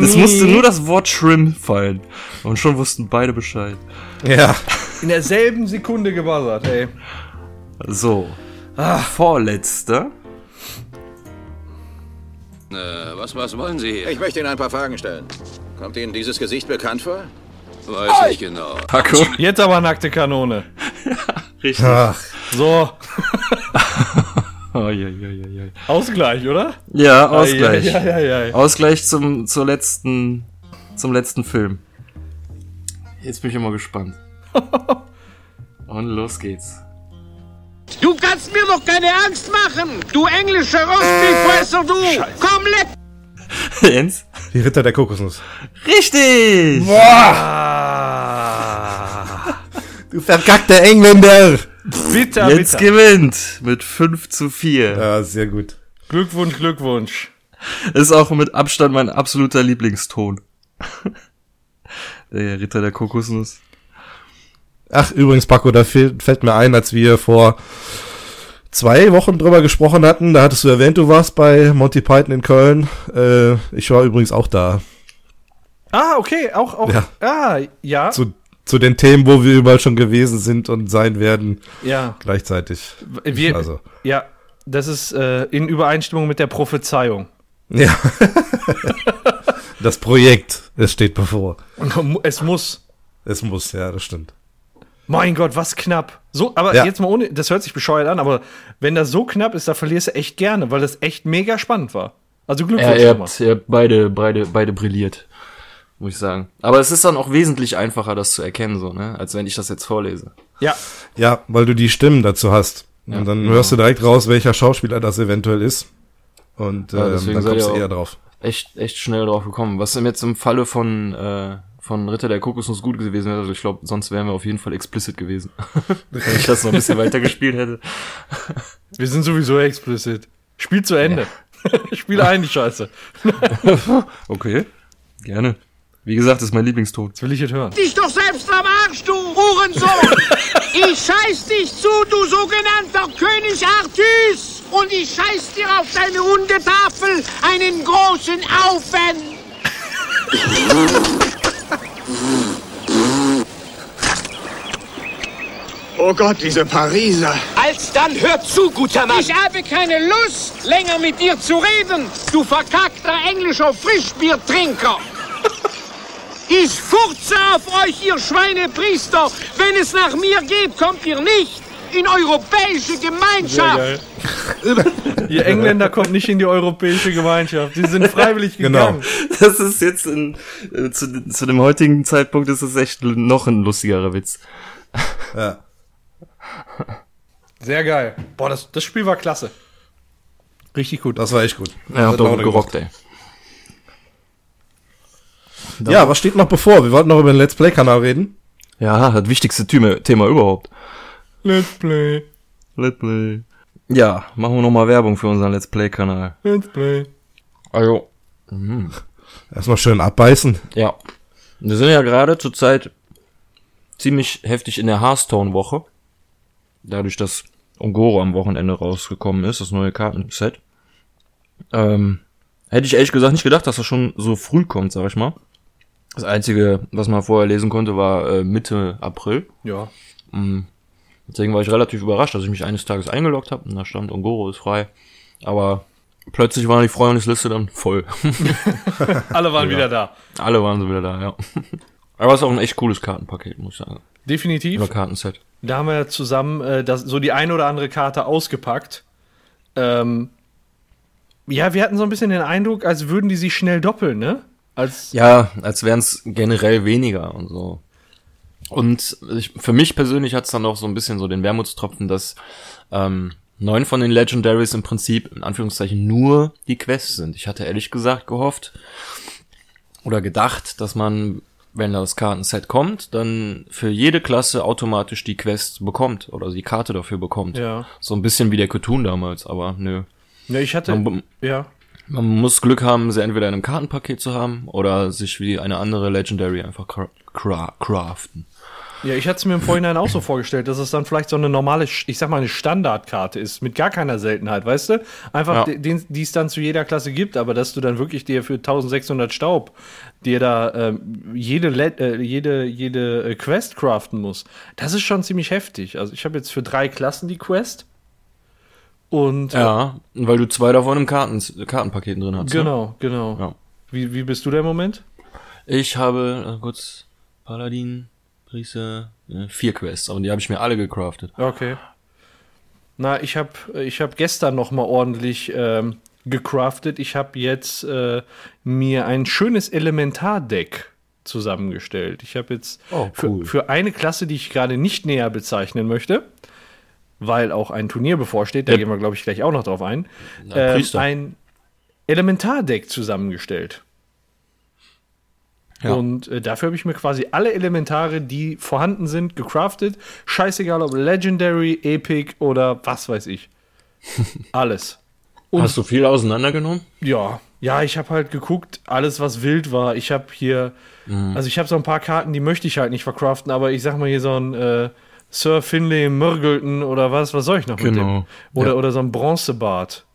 Es musste nur das Wort Shrimp fallen. Und schon wussten beide Bescheid. Ja. In derselben Sekunde gebuzzert, ey. So. Vorletzter. Äh, was, was wollen Sie hier? Ich möchte Ihnen ein paar Fragen stellen. Kommt Ihnen dieses Gesicht bekannt vor? Weiß nicht genau. Paco. Jetzt aber nackte Kanone. Richtig. Ach, So, Ausgleich, oder? Ja, Ausgleich. Ja, ja, ja. Ausgleich zum, zur letzten, zum letzten Film. Jetzt bin ich immer gespannt. Und los geht's. Du kannst mir doch keine Angst machen, du englische Rostbeefresser, du! Komm, leck! Jens? die Ritter der Kokosnuss. Richtig! Du verkackter Engländer! Bitter, Jens bitter. gewinnt mit 5 zu 4. Ja, sehr gut. Glückwunsch, Glückwunsch. Ist auch mit Abstand mein absoluter Lieblingston. Der Ritter der Kokosnuss. Ach, übrigens, Paco, da fällt, fällt mir ein, als wir vor zwei Wochen drüber gesprochen hatten, da hattest du erwähnt, du warst bei Monty Python in Köln. Äh, ich war übrigens auch da. Ah, okay, auch, auch, Ja. ah, ja. Zu, zu den Themen, wo wir überall schon gewesen sind und sein werden. Ja. Gleichzeitig. Wir, also. Ja, das ist äh, in Übereinstimmung mit der Prophezeiung. Ja. das Projekt, es steht bevor. Es muss. Es muss, ja, das stimmt. Mein Gott, was knapp. So, aber Ja. jetzt mal ohne, das hört sich bescheuert an, aber wenn das so knapp ist, da verlierst du echt gerne, weil das echt mega spannend war. Also Ja, Glückwunsch ihr schon mal. habt, ihr habt beide, beide, beide brilliert. Muss ich sagen. Aber es ist dann auch wesentlich einfacher, das zu erkennen, so, ne? Als wenn ich das jetzt vorlese. Ja. Ja, weil du die Stimmen dazu hast. Ja, und dann genau. hörst du direkt raus, welcher Schauspieler das eventuell ist. Und Ja, ähm, deswegen dann kommst du eher drauf. Echt, echt schnell drauf gekommen. Was jetzt im Falle von, äh, von Ritter der Kokosnuss gut gewesen wäre, also ich glaube, sonst wären wir auf jeden Fall explicit gewesen. Wenn ich das noch ein bisschen weiter gespielt hätte. Wir sind sowieso explicit. Spiel zu Ende. Spiel ein, die Scheiße. Okay, gerne. Wie gesagt, das ist mein Lieblingston. Das will ich jetzt hören. Dich doch selbst am Arsch, du Hurensohn! Ich scheiß dich zu, du sogenannter König Artus! Und ich scheiß dir auf deine Hundetafel einen großen Aufen! Oh Gott, diese Pariser. Alsdann hör zu, guter Mann! Ich habe keine Lust, länger mit dir zu reden, du verkackter englischer Frischbiertrinker! Ich furze auf euch, ihr Schweinepriester! Wenn es nach mir geht, kommt ihr nicht in europäische Gemeinschaft! Ihr Engländer kommt nicht in die europäische Gemeinschaft. Die sind freiwillig Genau. gegangen. Das ist jetzt in, äh, zu, zu dem heutigen Zeitpunkt ist es echt noch ein lustigerer Witz. Ja. Sehr geil. Boah, das, das Spiel war klasse. Richtig gut. Das war echt gut. Ja, Hat doch gerockt, ey. Ja, was steht noch bevor? Wir wollten noch über den Let's Play-Kanal reden. Ja, das wichtigste Thema, Thema überhaupt. Let's play. Let's Play. Ja, machen wir nochmal Werbung für unseren Let's Play-Kanal. Let's play. Also, Erstmal schön abbeißen. ja. Wir sind ja gerade zurzeit ziemlich heftig in der Hearthstone-Woche. Dadurch, dass Ongoro am Wochenende rausgekommen ist, das neue Kartenset. Ähm, hätte ich ehrlich gesagt nicht gedacht, dass das schon so früh kommt, sag ich mal. Das Einzige, was man vorher lesen konnte, war äh, Mitte April. Ja. Mm. Deswegen war ich relativ überrascht, dass ich mich eines Tages eingeloggt habe und da stand Ongoro ist frei. Aber plötzlich war die Freundesliste dann voll. Alle waren wieder da. Alle waren so wieder da, ja. Aber es ist auch ein echt cooles Kartenpaket, muss ich sagen. Definitiv. Oder Kartenset. Da haben wir ja zusammen äh, das, so die eine oder andere Karte ausgepackt. Ähm, ja, wir hatten so ein bisschen den Eindruck, als würden die sich schnell doppeln, ne? Als, Ja, als wären es generell weniger und so. Und ich, für mich persönlich hat es dann auch so ein bisschen so den Wermutstropfen, dass ähm, neun von den Legendaries im Prinzip in Anführungszeichen nur die Quests sind. Ich hatte ehrlich gesagt gehofft oder gedacht, dass man, wenn das Kartenset kommt, dann für jede Klasse automatisch die Quest bekommt oder die Karte dafür bekommt. Ja. So ein bisschen wie der Cthulhu damals, aber nö. ja, ich hatte, Man, ja. Man muss Glück haben, sie entweder in einem Kartenpaket zu haben oder sich wie eine andere Legendary einfach cra cra craften. Ja, ich hatte es mir im Vorhinein auch so vorgestellt, dass es dann vielleicht so eine normale, ich sag mal, eine Standardkarte ist, mit gar keiner Seltenheit, weißt du? Einfach, Ja. den, die es dann zu jeder Klasse gibt, aber dass du dann wirklich dir für 1600 Staub dir da ähm, jede, Le äh, jede, jede äh, Quest craften musst. Das ist schon ziemlich heftig. Also ich habe jetzt für drei Klassen die Quest. Und Ja, weil du zwei davon im Karten Kartenpaketen drin hast. Ne? genau, genau. Ja. Wie, wie bist du da im Moment? Ich habe äh, kurz Paladin, Priester, äh, vier Quests, aber die habe ich mir alle gecraftet. Okay. Na, ich habe ich hab gestern noch mal ordentlich ähm, gecraftet. Ich habe jetzt äh, mir ein schönes Elementardeck zusammengestellt. Ich habe jetzt Oh, cool. für, für eine Klasse, die ich gerade nicht näher bezeichnen möchte, weil auch ein Turnier bevorsteht, da Ja. gehen wir, glaube ich, gleich auch noch drauf ein, Na, ähm, ein Elementardeck zusammengestellt. Ja. Und äh, dafür habe ich mir quasi alle Elementare, die vorhanden sind, gecraftet. Scheißegal, ob Legendary, Epic oder was weiß ich. Alles. Und Hast du viel auseinandergenommen? ja, ja, ich habe halt geguckt, alles was wild war. Ich habe hier, Mhm. also ich habe so ein paar Karten, die möchte ich halt nicht verkraften, aber ich sag mal hier so ein äh, Sir Finlay Mürgelton oder was, was soll ich noch mit dem? Genau, Oder, ja. oder so ein Bronzebart.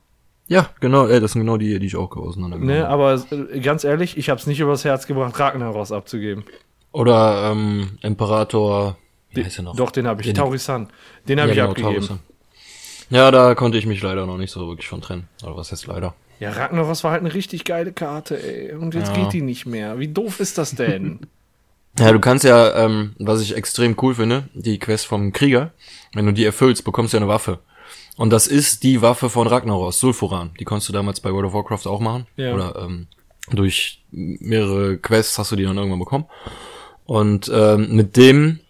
Ja, genau, das sind genau die, die ich auch auseinandergenommen Ne, habe. aber äh, ganz ehrlich, ich habe es nicht übers Herz gebracht, Ragnaros abzugeben. Oder ähm, Imperator, wie heißt er noch? Doch, den habe ich. Den- Taurisan. Den habe Ja, ich genau, abgegeben. Taurisan. Ja, da konnte ich mich leider noch nicht so wirklich von trennen. Oder was heißt leider? Ja, Ragnaros war halt eine richtig geile Karte, ey. Und jetzt Ja. geht die nicht mehr. Wie doof ist das denn? Ja, du kannst ja, ähm, was ich extrem cool finde, die Quest vom Krieger, wenn du die erfüllst, bekommst du ja eine Waffe. Und das ist die Waffe von Ragnaros, Sulfuran. Die konntest du damals bei World of Warcraft auch machen. Ja. Oder ähm, durch mehrere Quests hast du die dann irgendwann bekommen. Und ähm, mit dem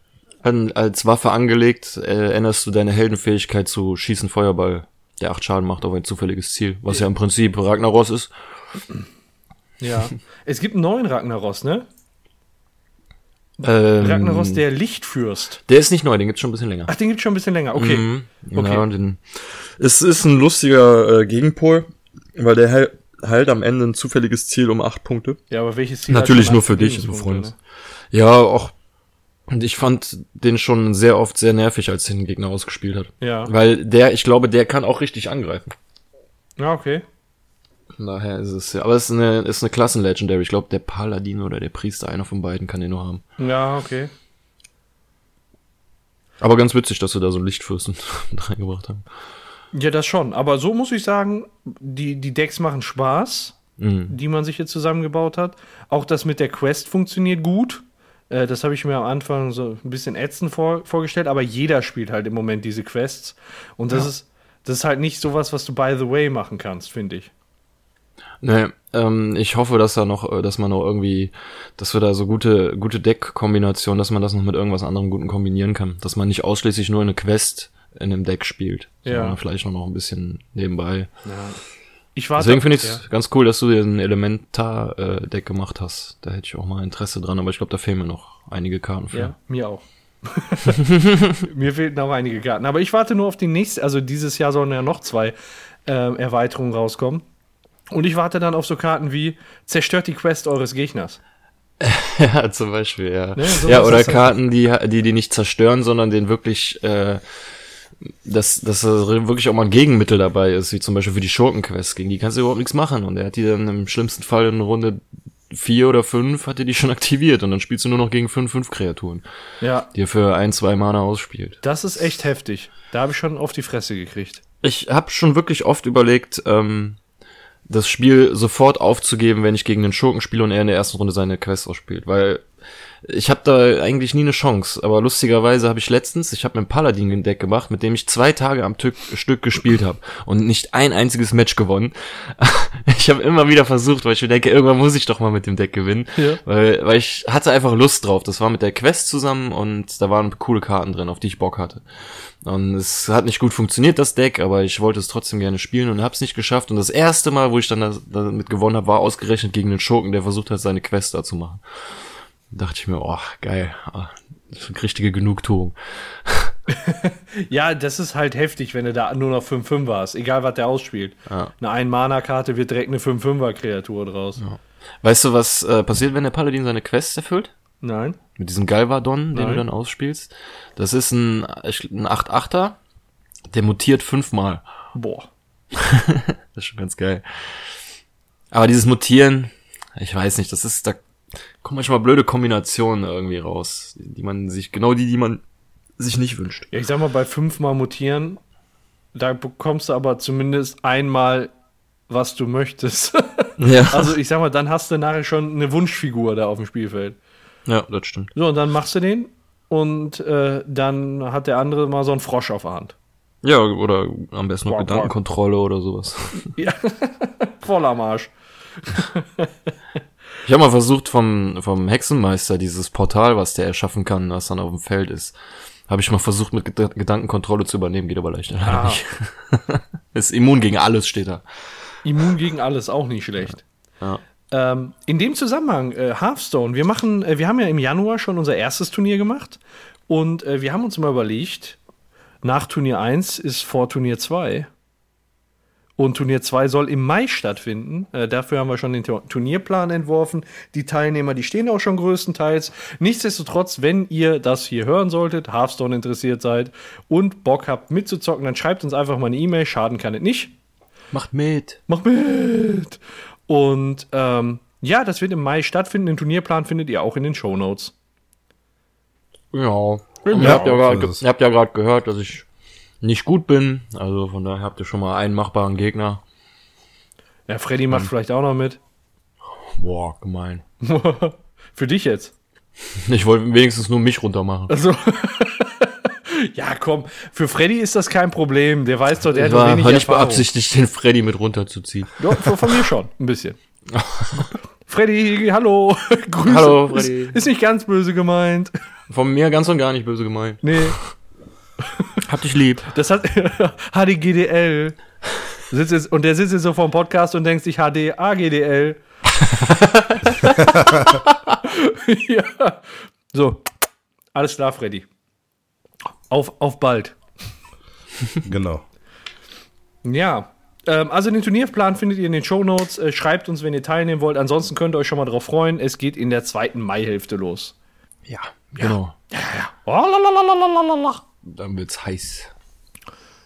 an- als Waffe angelegt, äh, änderst du deine Heldenfähigkeit zu Schießen Feuerball, der acht Schaden macht auf ein zufälliges Ziel, was ja im Prinzip Ragnaros ist. ja. Es gibt einen neuen Ragnaros, ne? Ähm, Ragnaros, der Lichtfürst. Der ist nicht neu, den gibt's schon ein bisschen länger. Ach, den gibt's schon ein bisschen länger. Okay. Mhm, Okay. genau, den, es ist ein lustiger äh, Gegenpol, weil der heil, heilt am Ende ein zufälliges Ziel um acht Punkte. Ja, aber welches Ziel Natürlich nur für dich, du Lebenspunkte, Freund. Ja, auch. Und ich fand den schon sehr oft sehr nervig, als den Gegner ausgespielt hat. Ja. Weil der, ich glaube, der kann auch richtig angreifen. Ne? Ja, okay. Von daher ist es ja. Aber es ist eine, ist eine Klassen-Legendary. Ich glaube, der Paladin oder der Priester, einer von beiden kann den nur haben. Ja, okay. Aber ganz witzig, dass sie da so einen Lichtfürsten mit reingebracht haben. Ja, das schon. Aber so muss ich sagen, die, die Decks machen Spaß, Mhm. die man sich jetzt zusammengebaut hat. Auch das mit der Quest funktioniert gut. Äh, das habe ich mir am Anfang so ein bisschen ätzend vor, vorgestellt, aber jeder spielt halt im Moment diese Quests. Und das Ja. ist, das ist halt nicht sowas, was du by the way machen kannst, finde ich. Nee, ähm, ich hoffe, dass da noch, äh, dass man noch irgendwie, dass wir da so gute, gute Deck-Kombinationen, dass man das noch mit irgendwas anderem Guten kombinieren kann. Dass man nicht ausschließlich nur eine Quest in einem Deck spielt, Ja. sondern vielleicht noch ein bisschen nebenbei. Ja. Ich warte- Deswegen finde ich es ja. ganz cool, dass du dir ein Elementar-Deck gemacht hast. Da hätte ich auch mal Interesse dran, aber ich glaube, da fehlen mir noch einige Karten für. Ja, mir auch. mir fehlten auch einige Karten. Aber ich warte nur auf die nächste. Also dieses Jahr sollen ja noch zwei ähm, Erweiterungen rauskommen. Und ich warte dann auf so Karten wie Zerstört die Quest eures Gegners. ja, zum Beispiel, ja. Ne, sowas ja, oder halt- Karten, die, die die nicht zerstören, sondern den wirklich, äh, dass, dass da wirklich auch mal ein Gegenmittel dabei ist, wie zum Beispiel für die Schurkenquest. Gegen die kannst du überhaupt nichts machen. Und er hat die dann im schlimmsten Fall in Runde vier oder fünf hat er die schon aktiviert und dann spielst du nur noch gegen fünf, fünf Kreaturen. Ja. Die er für ein, zwei Mana ausspielt. Das ist echt heftig. Da habe ich schon auf die Fresse gekriegt. Ich habe schon wirklich oft überlegt, ähm, das Spiel sofort aufzugeben, wenn ich gegen den Schurken spiele und er in der ersten Runde seine Quest ausspielt, weil ich habe da eigentlich nie eine Chance. Aber lustigerweise habe ich letztens, ich habe mir ein Paladin-Deck gemacht, mit dem ich zwei Tage am Tück, Stück gespielt habe und nicht ein einziges Match gewonnen. Ich habe immer wieder versucht, weil ich mir denke, irgendwann muss ich doch mal mit dem Deck gewinnen, Ja. weil, weil ich hatte einfach Lust drauf. Das war mit der Quest zusammen und da waren coole Karten drin, auf die ich Bock hatte. Und es hat nicht gut funktioniert, das Deck, aber ich wollte es trotzdem gerne spielen und habe es nicht geschafft. Und das erste Mal, wo ich dann das, damit gewonnen habe, war ausgerechnet gegen den Schurken, der versucht hat, seine Quest da zu machen. Da dachte ich mir, oh, geil, ah, das ist eine richtige Genugtuung. Ja, das ist halt heftig, wenn du da nur noch 5-5 warst. Egal, was der ausspielt. Ja. Eine Ein-Mana-Karte wird direkt eine 5-5er-Kreatur draus. Weißt du, was äh, passiert, wenn der Paladin seine Quest erfüllt? Nein. Mit diesem Galvadon, den Nein. du dann ausspielst. Das ist ein, ein 8-8er, der mutiert fünfmal. Boah. das ist schon ganz geil. Aber dieses Mutieren, ich weiß nicht, das ist, da kommen manchmal blöde Kombinationen irgendwie raus, die man sich, genau die, die man sich nicht wünscht. Ja, ich sag mal, bei fünfmal mutieren, da bekommst du aber zumindest einmal, was du möchtest. Ja. Also ich sag mal, dann hast du nachher schon eine Wunschfigur da auf dem Spielfeld. Ja, das stimmt. So, und dann machst du den und äh, dann hat der andere mal so einen Frosch auf der Hand. Ja, oder am besten noch Gedankenkontrolle oder sowas. Ja, voll am Arsch. Ich habe mal versucht vom, vom Hexenmeister dieses Portal, was der erschaffen kann, was dann auf dem Feld ist, habe ich mal versucht mit Geda- Gedankenkontrolle zu übernehmen, geht aber leider Ah. nicht. ist immun gegen alles, steht da. Immun gegen alles, auch nicht schlecht. Ja. Ähm, in dem Zusammenhang, äh, Hearthstone, wir machen, äh, wir haben ja im Januar schon unser erstes Turnier gemacht und äh, wir haben uns mal überlegt, nach Turnier 1 ist vor Turnier 2. Und Turnier 2 soll im Mai stattfinden. Äh, dafür haben wir schon den Tu- Turnierplan entworfen. Die Teilnehmer, die stehen auch schon größtenteils. Nichtsdestotrotz, wenn ihr das hier hören solltet, Hearthstone interessiert seid und Bock habt mitzuzocken, dann schreibt uns einfach mal eine E-Mail. Schaden kann es nicht. Macht mit. Macht mit. Und ähm, ja, das wird im Mai stattfinden. Den Turnierplan findet ihr auch in den Show Notes. Ja. Ihr habt ja gerade gehört, dass ich nicht gut bin. Also von daher habt ihr schon mal einen machbaren Gegner. Ja, Freddy macht vielleicht auch noch mit. Boah, gemein. Für dich jetzt. Ich wollte wenigstens nur mich runtermachen. Also. ja, komm. Für Freddy ist das kein Problem. Der weiß doch, der hat wenig war nicht Erfahrung. beabsichtigt, den Freddy mit runterzuziehen. Von, von mir schon. Ein bisschen. Freddy, hallo. Grüße. Hallo, Freddy. Ist, ist nicht ganz böse gemeint. Von mir ganz und gar nicht böse gemeint. Nee. Hab dich lieb. Das hat HDGDL. Sitzt jetzt, und der sitzt jetzt so vor dem Podcast und denkt sich HDAGDL. ja. So. Alles klar, Freddy. Auf, auf bald. Genau. Ja. Ähm, also den Turnierplan findet ihr in den Shownotes. Äh, schreibt uns, wenn ihr teilnehmen wollt. Ansonsten könnt ihr euch schon mal drauf freuen. Es geht in der zweiten Maihälfte los. Ja, genau. Oh, lalalalalalala. Dann wird's heiß.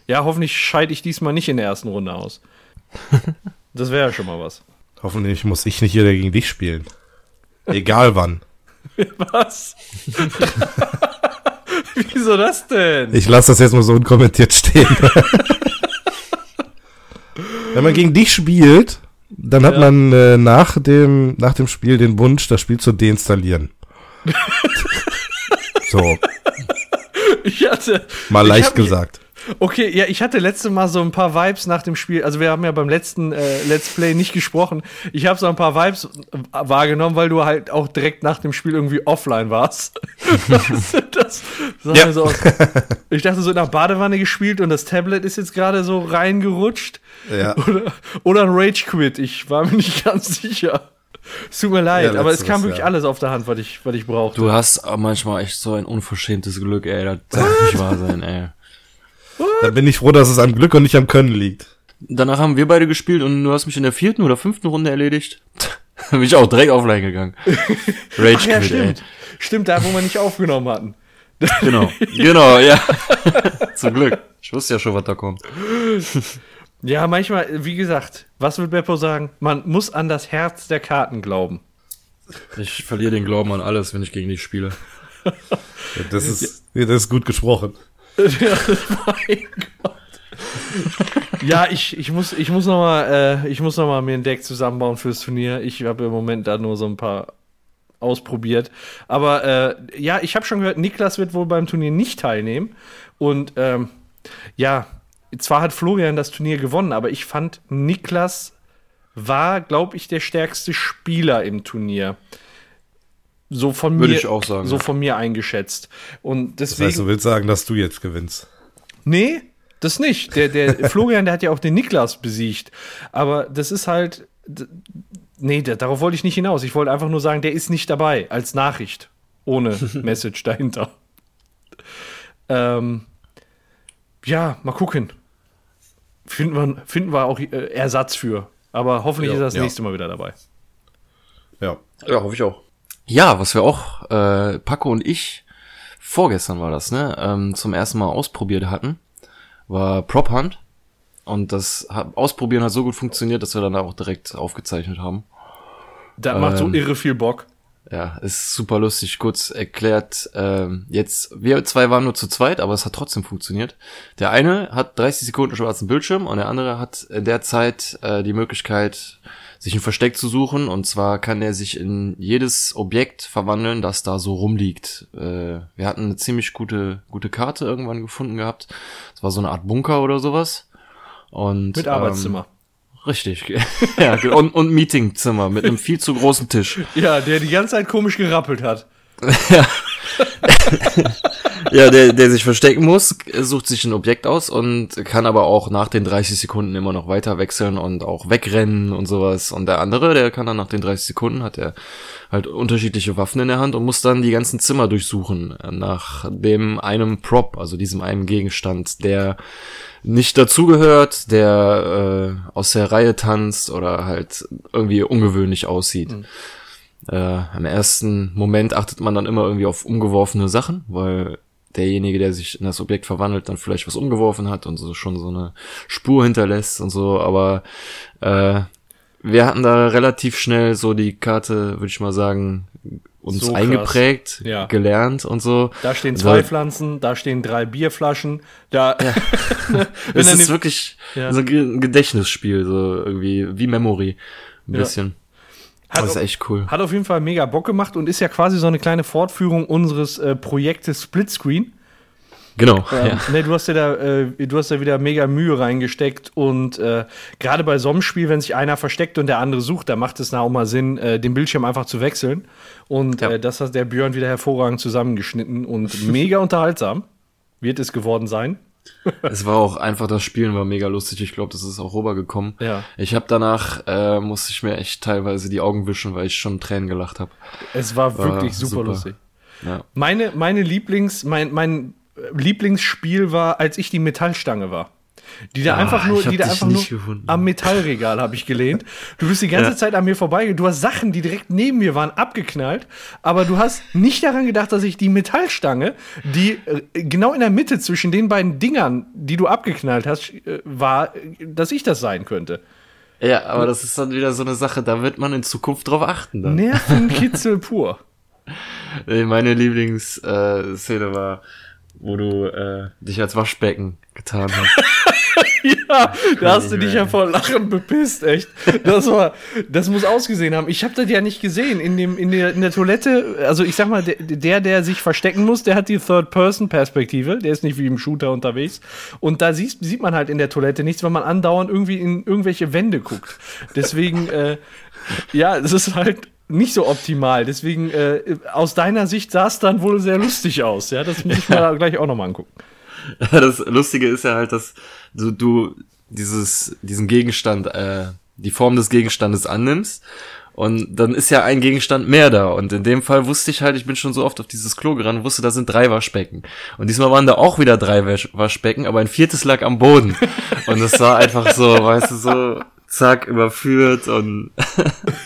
Ja, hoffentlich scheide ich diesmal nicht in der ersten Runde aus. Das wäre ja schon mal was. Hoffentlich muss ich nicht wieder gegen dich spielen. Egal wann. Was? Wieso das denn? Ich lasse das jetzt mal so unkommentiert stehen. Wenn man gegen dich spielt, dann hat Ja. man äh, nach, dem, nach dem Spiel den Wunsch, das Spiel zu deinstallieren. so, Ich hatte. mal ich leicht gesagt. Okay, ja, ich hatte letzte Mal so ein paar Vibes nach dem Spiel. Also wir haben ja beim letzten äh, Let's Play nicht gesprochen. Ich habe so ein paar Vibes äh, wahrgenommen, weil du halt auch direkt nach dem Spiel irgendwie offline warst. das, das Ja. so. Ich dachte so in der Badewanne gespielt und das Tablet ist jetzt gerade so reingerutscht. Ja. Oder, oder ein Rage Quit. Ich war mir nicht ganz sicher. Es tut mir leid, Ja, aber es kam wirklich ja. alles auf der Hand, was ich, was ich brauchte. Du hast manchmal echt so ein unverschämtes Glück, ey. Das darf nicht wahr sein, ey. Dann bin ich froh, dass es am Glück und nicht am Können liegt. Danach haben wir beide gespielt und du hast mich in der vierten oder fünften Runde erledigt. bin ich auch direkt offline gegangen. Rage Ach ja, Quit, ey. stimmt. Stimmt, da, wo wir nicht aufgenommen hatten. Genau, genau, ja. Zum Glück. Ich wusste ja schon, was da kommt. Ja, manchmal, wie gesagt, was wird Beppo sagen? Man muss an das Herz der Karten glauben. Ich verliere den Glauben an alles, wenn ich gegen dich spiele. Das ist, das ist gut gesprochen. mein Gott. Ja, ich, ich muss, ich muss noch mal, äh, ich muss noch mal mir ein Deck zusammenbauen fürs Turnier. Ich habe im Moment da nur so ein paar ausprobiert. Aber äh, ja, ich habe schon gehört, Niklas wird wohl beim Turnier nicht teilnehmen. Und ähm, ja, zwar hat Florian das Turnier gewonnen, aber ich fand, Niklas war, glaube ich, der stärkste Spieler im Turnier. So von Würde mir, ich auch sagen, so ja. von mir eingeschätzt. Und Das deswegen. heißt, du willst sagen, dass du jetzt gewinnst. Nee, das nicht. Der, der Florian, der hat ja auch den Niklas besiegt. Aber das ist halt. Nee, da- darauf wollte ich nicht hinaus. Ich wollte einfach nur sagen, der ist nicht dabei als Nachricht. Ohne Message dahinter. Ähm, ja, mal gucken. Finden wir, finden wir auch äh, Ersatz für. Aber hoffentlich Ja, ist er das ja. nächste Mal wieder dabei. Ja. Ja, hoffe ich auch. Ja, was wir auch, äh, Paco und ich, vorgestern war das, ne, ähm, zum ersten Mal ausprobiert hatten, war Prop Hunt. Und das hat, Ausprobieren hat so gut funktioniert, dass wir dann auch direkt aufgezeichnet haben. Das macht so Ähm, irre viel Bock. Ja, ist super lustig. Kurz erklärt, ähm, jetzt, wir zwei waren nur zu zweit, aber es hat trotzdem funktioniert. Der eine hat 30 Sekunden schwarzen Bildschirm und der andere hat in der Zeit äh, die Möglichkeit, sich ein Versteck zu suchen. Und zwar kann er sich in jedes Objekt verwandeln, das da so rumliegt. Äh, wir hatten eine ziemlich gute, gute Karte irgendwann gefunden gehabt. Es war so eine Art Bunker oder sowas. Und, Mit Arbeitszimmer. Ähm, richtig. ja, und, und Meetingzimmer mit einem viel zu großen Tisch. Ja, der die ganze Zeit komisch gerappelt hat. ja, der, der sich verstecken muss, sucht sich ein Objekt aus und kann aber auch nach den 30 Sekunden immer noch weiter wechseln und auch wegrennen und sowas. Und der andere, der kann dann nach den 30 Sekunden, hat er halt unterschiedliche Waffen in der Hand und muss dann die ganzen Zimmer durchsuchen nach dem einem Prop, also diesem einen Gegenstand, der nicht dazugehört, der äh, aus der Reihe tanzt oder halt irgendwie ungewöhnlich aussieht. Mhm. Äh, Im ersten Moment achtet man dann immer irgendwie auf umgeworfene Sachen, weil derjenige, der sich in das Objekt verwandelt, dann vielleicht was umgeworfen hat und so schon so eine Spur hinterlässt und so, aber äh, wir hatten da relativ schnell so die Karte, würde ich mal sagen, uns so eingeprägt, ja. gelernt und so. Da stehen zwei also, Pflanzen, da stehen drei Bierflaschen, da. Ja. es ist wirklich ja. so ein Gedächtnisspiel, so irgendwie wie Memory, ein bisschen. Hat das ist echt cool. Hat auf jeden Fall mega Bock gemacht und ist ja quasi so eine kleine Fortführung unseres äh, Projektes Splitscreen. Genau. Ähm, ja. ne, du hast ja da, äh, du hast da wieder mega Mühe reingesteckt und äh, gerade bei so einem Spiel, wenn sich einer versteckt und der andere sucht, da macht es auch mal Sinn, äh, den Bildschirm einfach zu wechseln. Und ja. äh, das hat der Björn wieder hervorragend zusammengeschnitten und mega unterhaltsam wird es geworden sein. es war auch einfach, das Spielen war mega lustig. Ich glaube, das ist auch rübergekommen. Ja. Ich habe danach, äh, musste ich mir echt teilweise die Augen wischen, weil ich schon Tränen gelacht habe. Es war, war wirklich super, super, lustig. Ja. Meine, meine Lieblings, mein, mein Lieblingsspiel war, als ich die Metallstange war. Die da ah, einfach nur, die da einfach nur gefunden. am Metallregal habe ich gelehnt. Du bist die ganze ja. Zeit an mir vorbei. Du hast Sachen, die direkt neben mir waren, abgeknallt. Aber du hast nicht daran gedacht, dass ich die Metallstange, die äh, genau in der Mitte zwischen den beiden Dingern, die du abgeknallt hast, äh, war, dass ich das sein könnte. Ja, aber das ist dann wieder so eine Sache, da wird man in Zukunft drauf achten. Dann. Nervenkitzel pur. Meine Lieblingsszene war, wo du äh, dich als Waschbecken getan hast. ja, da hast du dich ja vor Lachen bepisst, echt. Das war, das muss ausgesehen haben. Ich habe das ja nicht gesehen in dem in der in der Toilette. Also ich sag mal, der der sich verstecken muss, der hat die Third-Person-Perspektive. Der ist nicht wie im Shooter unterwegs. Und da sieht sieht man halt in der Toilette nichts, weil man andauernd irgendwie in irgendwelche Wände guckt. Deswegen, äh, ja, das ist halt nicht so optimal. Deswegen, äh, aus deiner Sicht sah es dann wohl sehr lustig aus. Ja, das muss ich mir gleich auch nochmal angucken. Das Lustige ist ja halt, dass du, du dieses, diesen Gegenstand, äh, die Form des Gegenstandes annimmst. Und dann ist ja ein Gegenstand mehr da. Und in dem Fall wusste ich halt, ich bin schon so oft auf dieses Klo gerannt, wusste, da sind drei Waschbecken. Und diesmal waren da auch wieder drei Waschbecken, aber ein viertes lag am Boden. Und es war einfach so, weißt du, so, zack, überführt und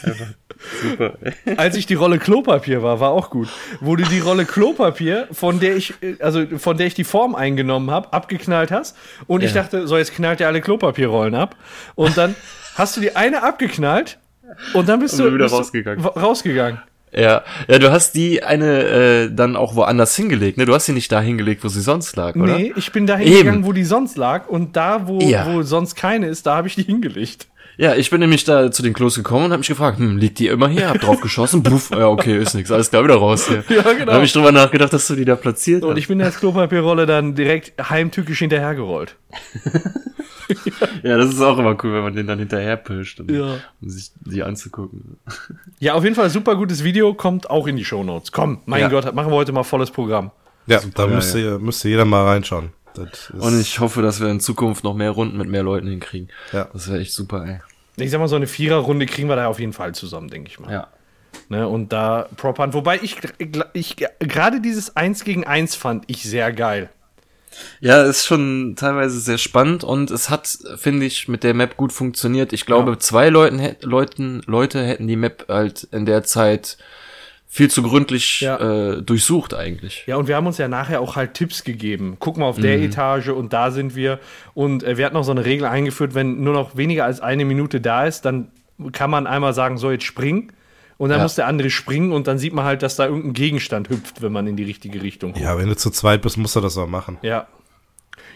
Super. Als ich die Rolle Klopapier war, war auch gut. Wurde die Rolle Klopapier, von der ich, also von der ich die Form eingenommen habe, abgeknallt hast. Und ja. ich dachte, so jetzt knallt ihr alle Klopapierrollen ab. Und dann hast du die eine abgeknallt und dann bist und du wieder bist rausgegangen. rausgegangen. Ja, ja, du hast die eine äh, dann auch woanders hingelegt, ne? Du hast sie nicht da hingelegt, wo sie sonst lag, oder? Nee, ich bin da hingegangen, wo die sonst lag und da, wo, ja. wo sonst keine ist, da habe ich die hingelegt. Ja, ich bin nämlich da zu den Klos gekommen und habe mich gefragt, hm, liegt die immer hier? Hab drauf geschossen, buff, ja, okay, ist nix, alles klar, wieder raus hier. Ja, genau. Da habe ich drüber nachgedacht, dass du die da platziert Und hast. ich bin als Klopapierrolle dann direkt heimtückisch hinterhergerollt. ja, das ist auch immer cool, wenn man den dann hinterher pischt, und, ja. um sich die anzugucken. Ja, auf jeden Fall super gutes Video, kommt auch in die Shownotes. Komm, mein ja. Gott, machen wir heute mal volles Programm. Ja, super, da müsste, ja. müsste jeder mal reinschauen. Und ich hoffe, dass wir in Zukunft noch mehr Runden mit mehr Leuten hinkriegen. Ja. Das wäre echt super, ey. Ich sag mal, so eine Viererrunde kriegen wir da auf jeden Fall zusammen, denke ich mal. Ja. Ne, und da Prop Hunt. Wobei ich, ich gerade dieses 1 gegen 1 fand ich sehr geil. Ja, ist schon teilweise sehr spannend und es hat, finde ich, mit der Map gut funktioniert. Ich glaube, ja. zwei Leuten, Leuten, Leute hätten die Map halt in der Zeit viel zu gründlich ja. äh, durchsucht eigentlich. Ja, und wir haben uns ja nachher auch halt Tipps gegeben. Guck mal auf der mhm. Etage und da sind wir. Und äh, wir hatten auch so eine Regel eingeführt, wenn nur noch weniger als eine Minute da ist, dann kann man einmal sagen, so jetzt springen. Und dann ja. muss der andere springen und dann sieht man halt, dass da irgendein Gegenstand hüpft, wenn man in die richtige Richtung guckt. Ja, wenn du zu zweit bist, musst du das auch machen. Ja.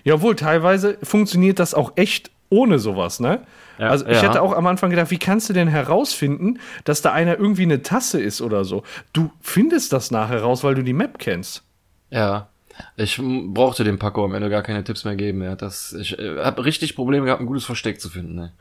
Ja, obwohl teilweise funktioniert das auch echt ohne sowas, ne? Ja, also ich ja. hatte auch am Anfang gedacht, wie kannst du denn herausfinden, dass da einer irgendwie eine Tasse ist oder so? Du findest das nachher raus, weil du die Map kennst. Ja. Ich brauchte dem Paco am Ende gar keine Tipps mehr geben. Hat das, ich äh, habe richtig Probleme gehabt, ein gutes Versteck zu finden. Ne?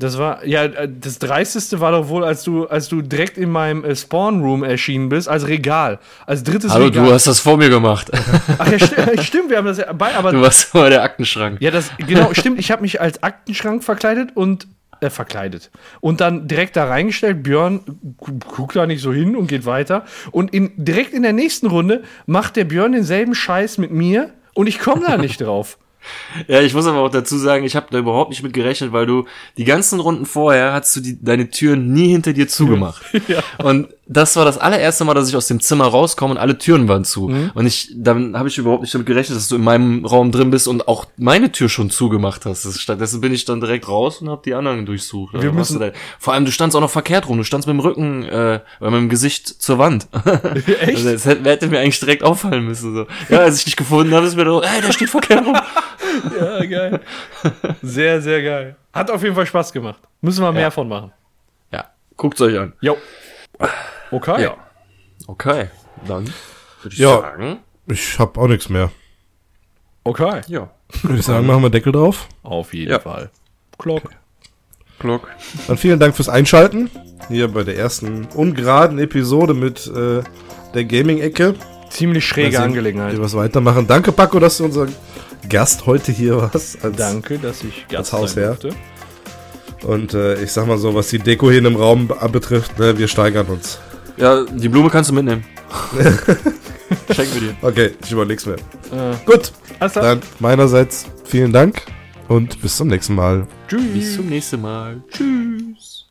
Das war, ja, äh, das Dreisteste war doch wohl, als du, als du direkt in meinem äh, Spawn-Room erschienen bist, als Regal. Als drittes Hallo, Regal. du hast das vor mir gemacht. Ach ja, sti stimmt, wir haben das ja bei, aber. Du warst mal der Aktenschrank. Ja, das, genau, stimmt. Ich habe mich als Aktenschrank verkleidet und, äh, verkleidet. Und dann direkt da reingestellt. Björn gu- guckt da nicht so hin und geht weiter. Und in, direkt in der nächsten Runde macht der Björn denselben Scheiß mit mir und ich komme da nicht drauf. Ja, ich muss aber auch dazu sagen, ich habe da überhaupt nicht mit gerechnet, weil du die ganzen Runden vorher hast du die, deine Türen nie hinter dir zugemacht. Ja. Und das war das allererste Mal, dass ich aus dem Zimmer rauskomme und alle Türen waren zu. Mhm. Und ich, dann habe ich überhaupt nicht damit gerechnet, dass du in meinem Raum drin bist und auch meine Tür schon zugemacht hast. Stattdessen bin ich dann direkt raus und habe die anderen durchsucht. Wir müssen- Vor allem, du standst auch noch verkehrt rum. Du standst mit dem Rücken, äh, mit dem Gesicht zur Wand. Echt? Also das hätte, hätte mir eigentlich direkt auffallen müssen. So. Ja, als ich dich gefunden habe, ist mir doch, ey, der steht verkehrt rum. Ja, geil. Sehr, sehr geil. Hat auf jeden Fall Spaß gemacht. Müssen wir mehr von machen. Ja, guckt's euch an. Jo. Okay. Ja. Okay, dann würde ich Ja. sagen. Ich hab auch nichts mehr. Okay. Ja. Würde ich sagen, machen wir Deckel drauf. Auf jeden Ja. Fall. Glock. Glock. Dann vielen Dank fürs Einschalten. Hier bei der ersten ungeraden Episode mit äh, der Gaming-Ecke. Ziemlich schräge Angelegenheit. Wir was weitermachen. Danke, Paco, dass du unser Gast heute hier warst. Als, Danke, dass ich Gast Als sein Hausherr. durfte. Und äh, ich sag mal so, was die Deko hier in dem Raum be- betrifft, ne, wir steigern uns. Ja, die Blume kannst du mitnehmen. Schenken wir dir. Okay, ich überleg's mir. Äh, Gut, alles klar. dann meinerseits vielen Dank und bis zum nächsten Mal. Tschüss. Bis zum nächsten Mal. Tschüss.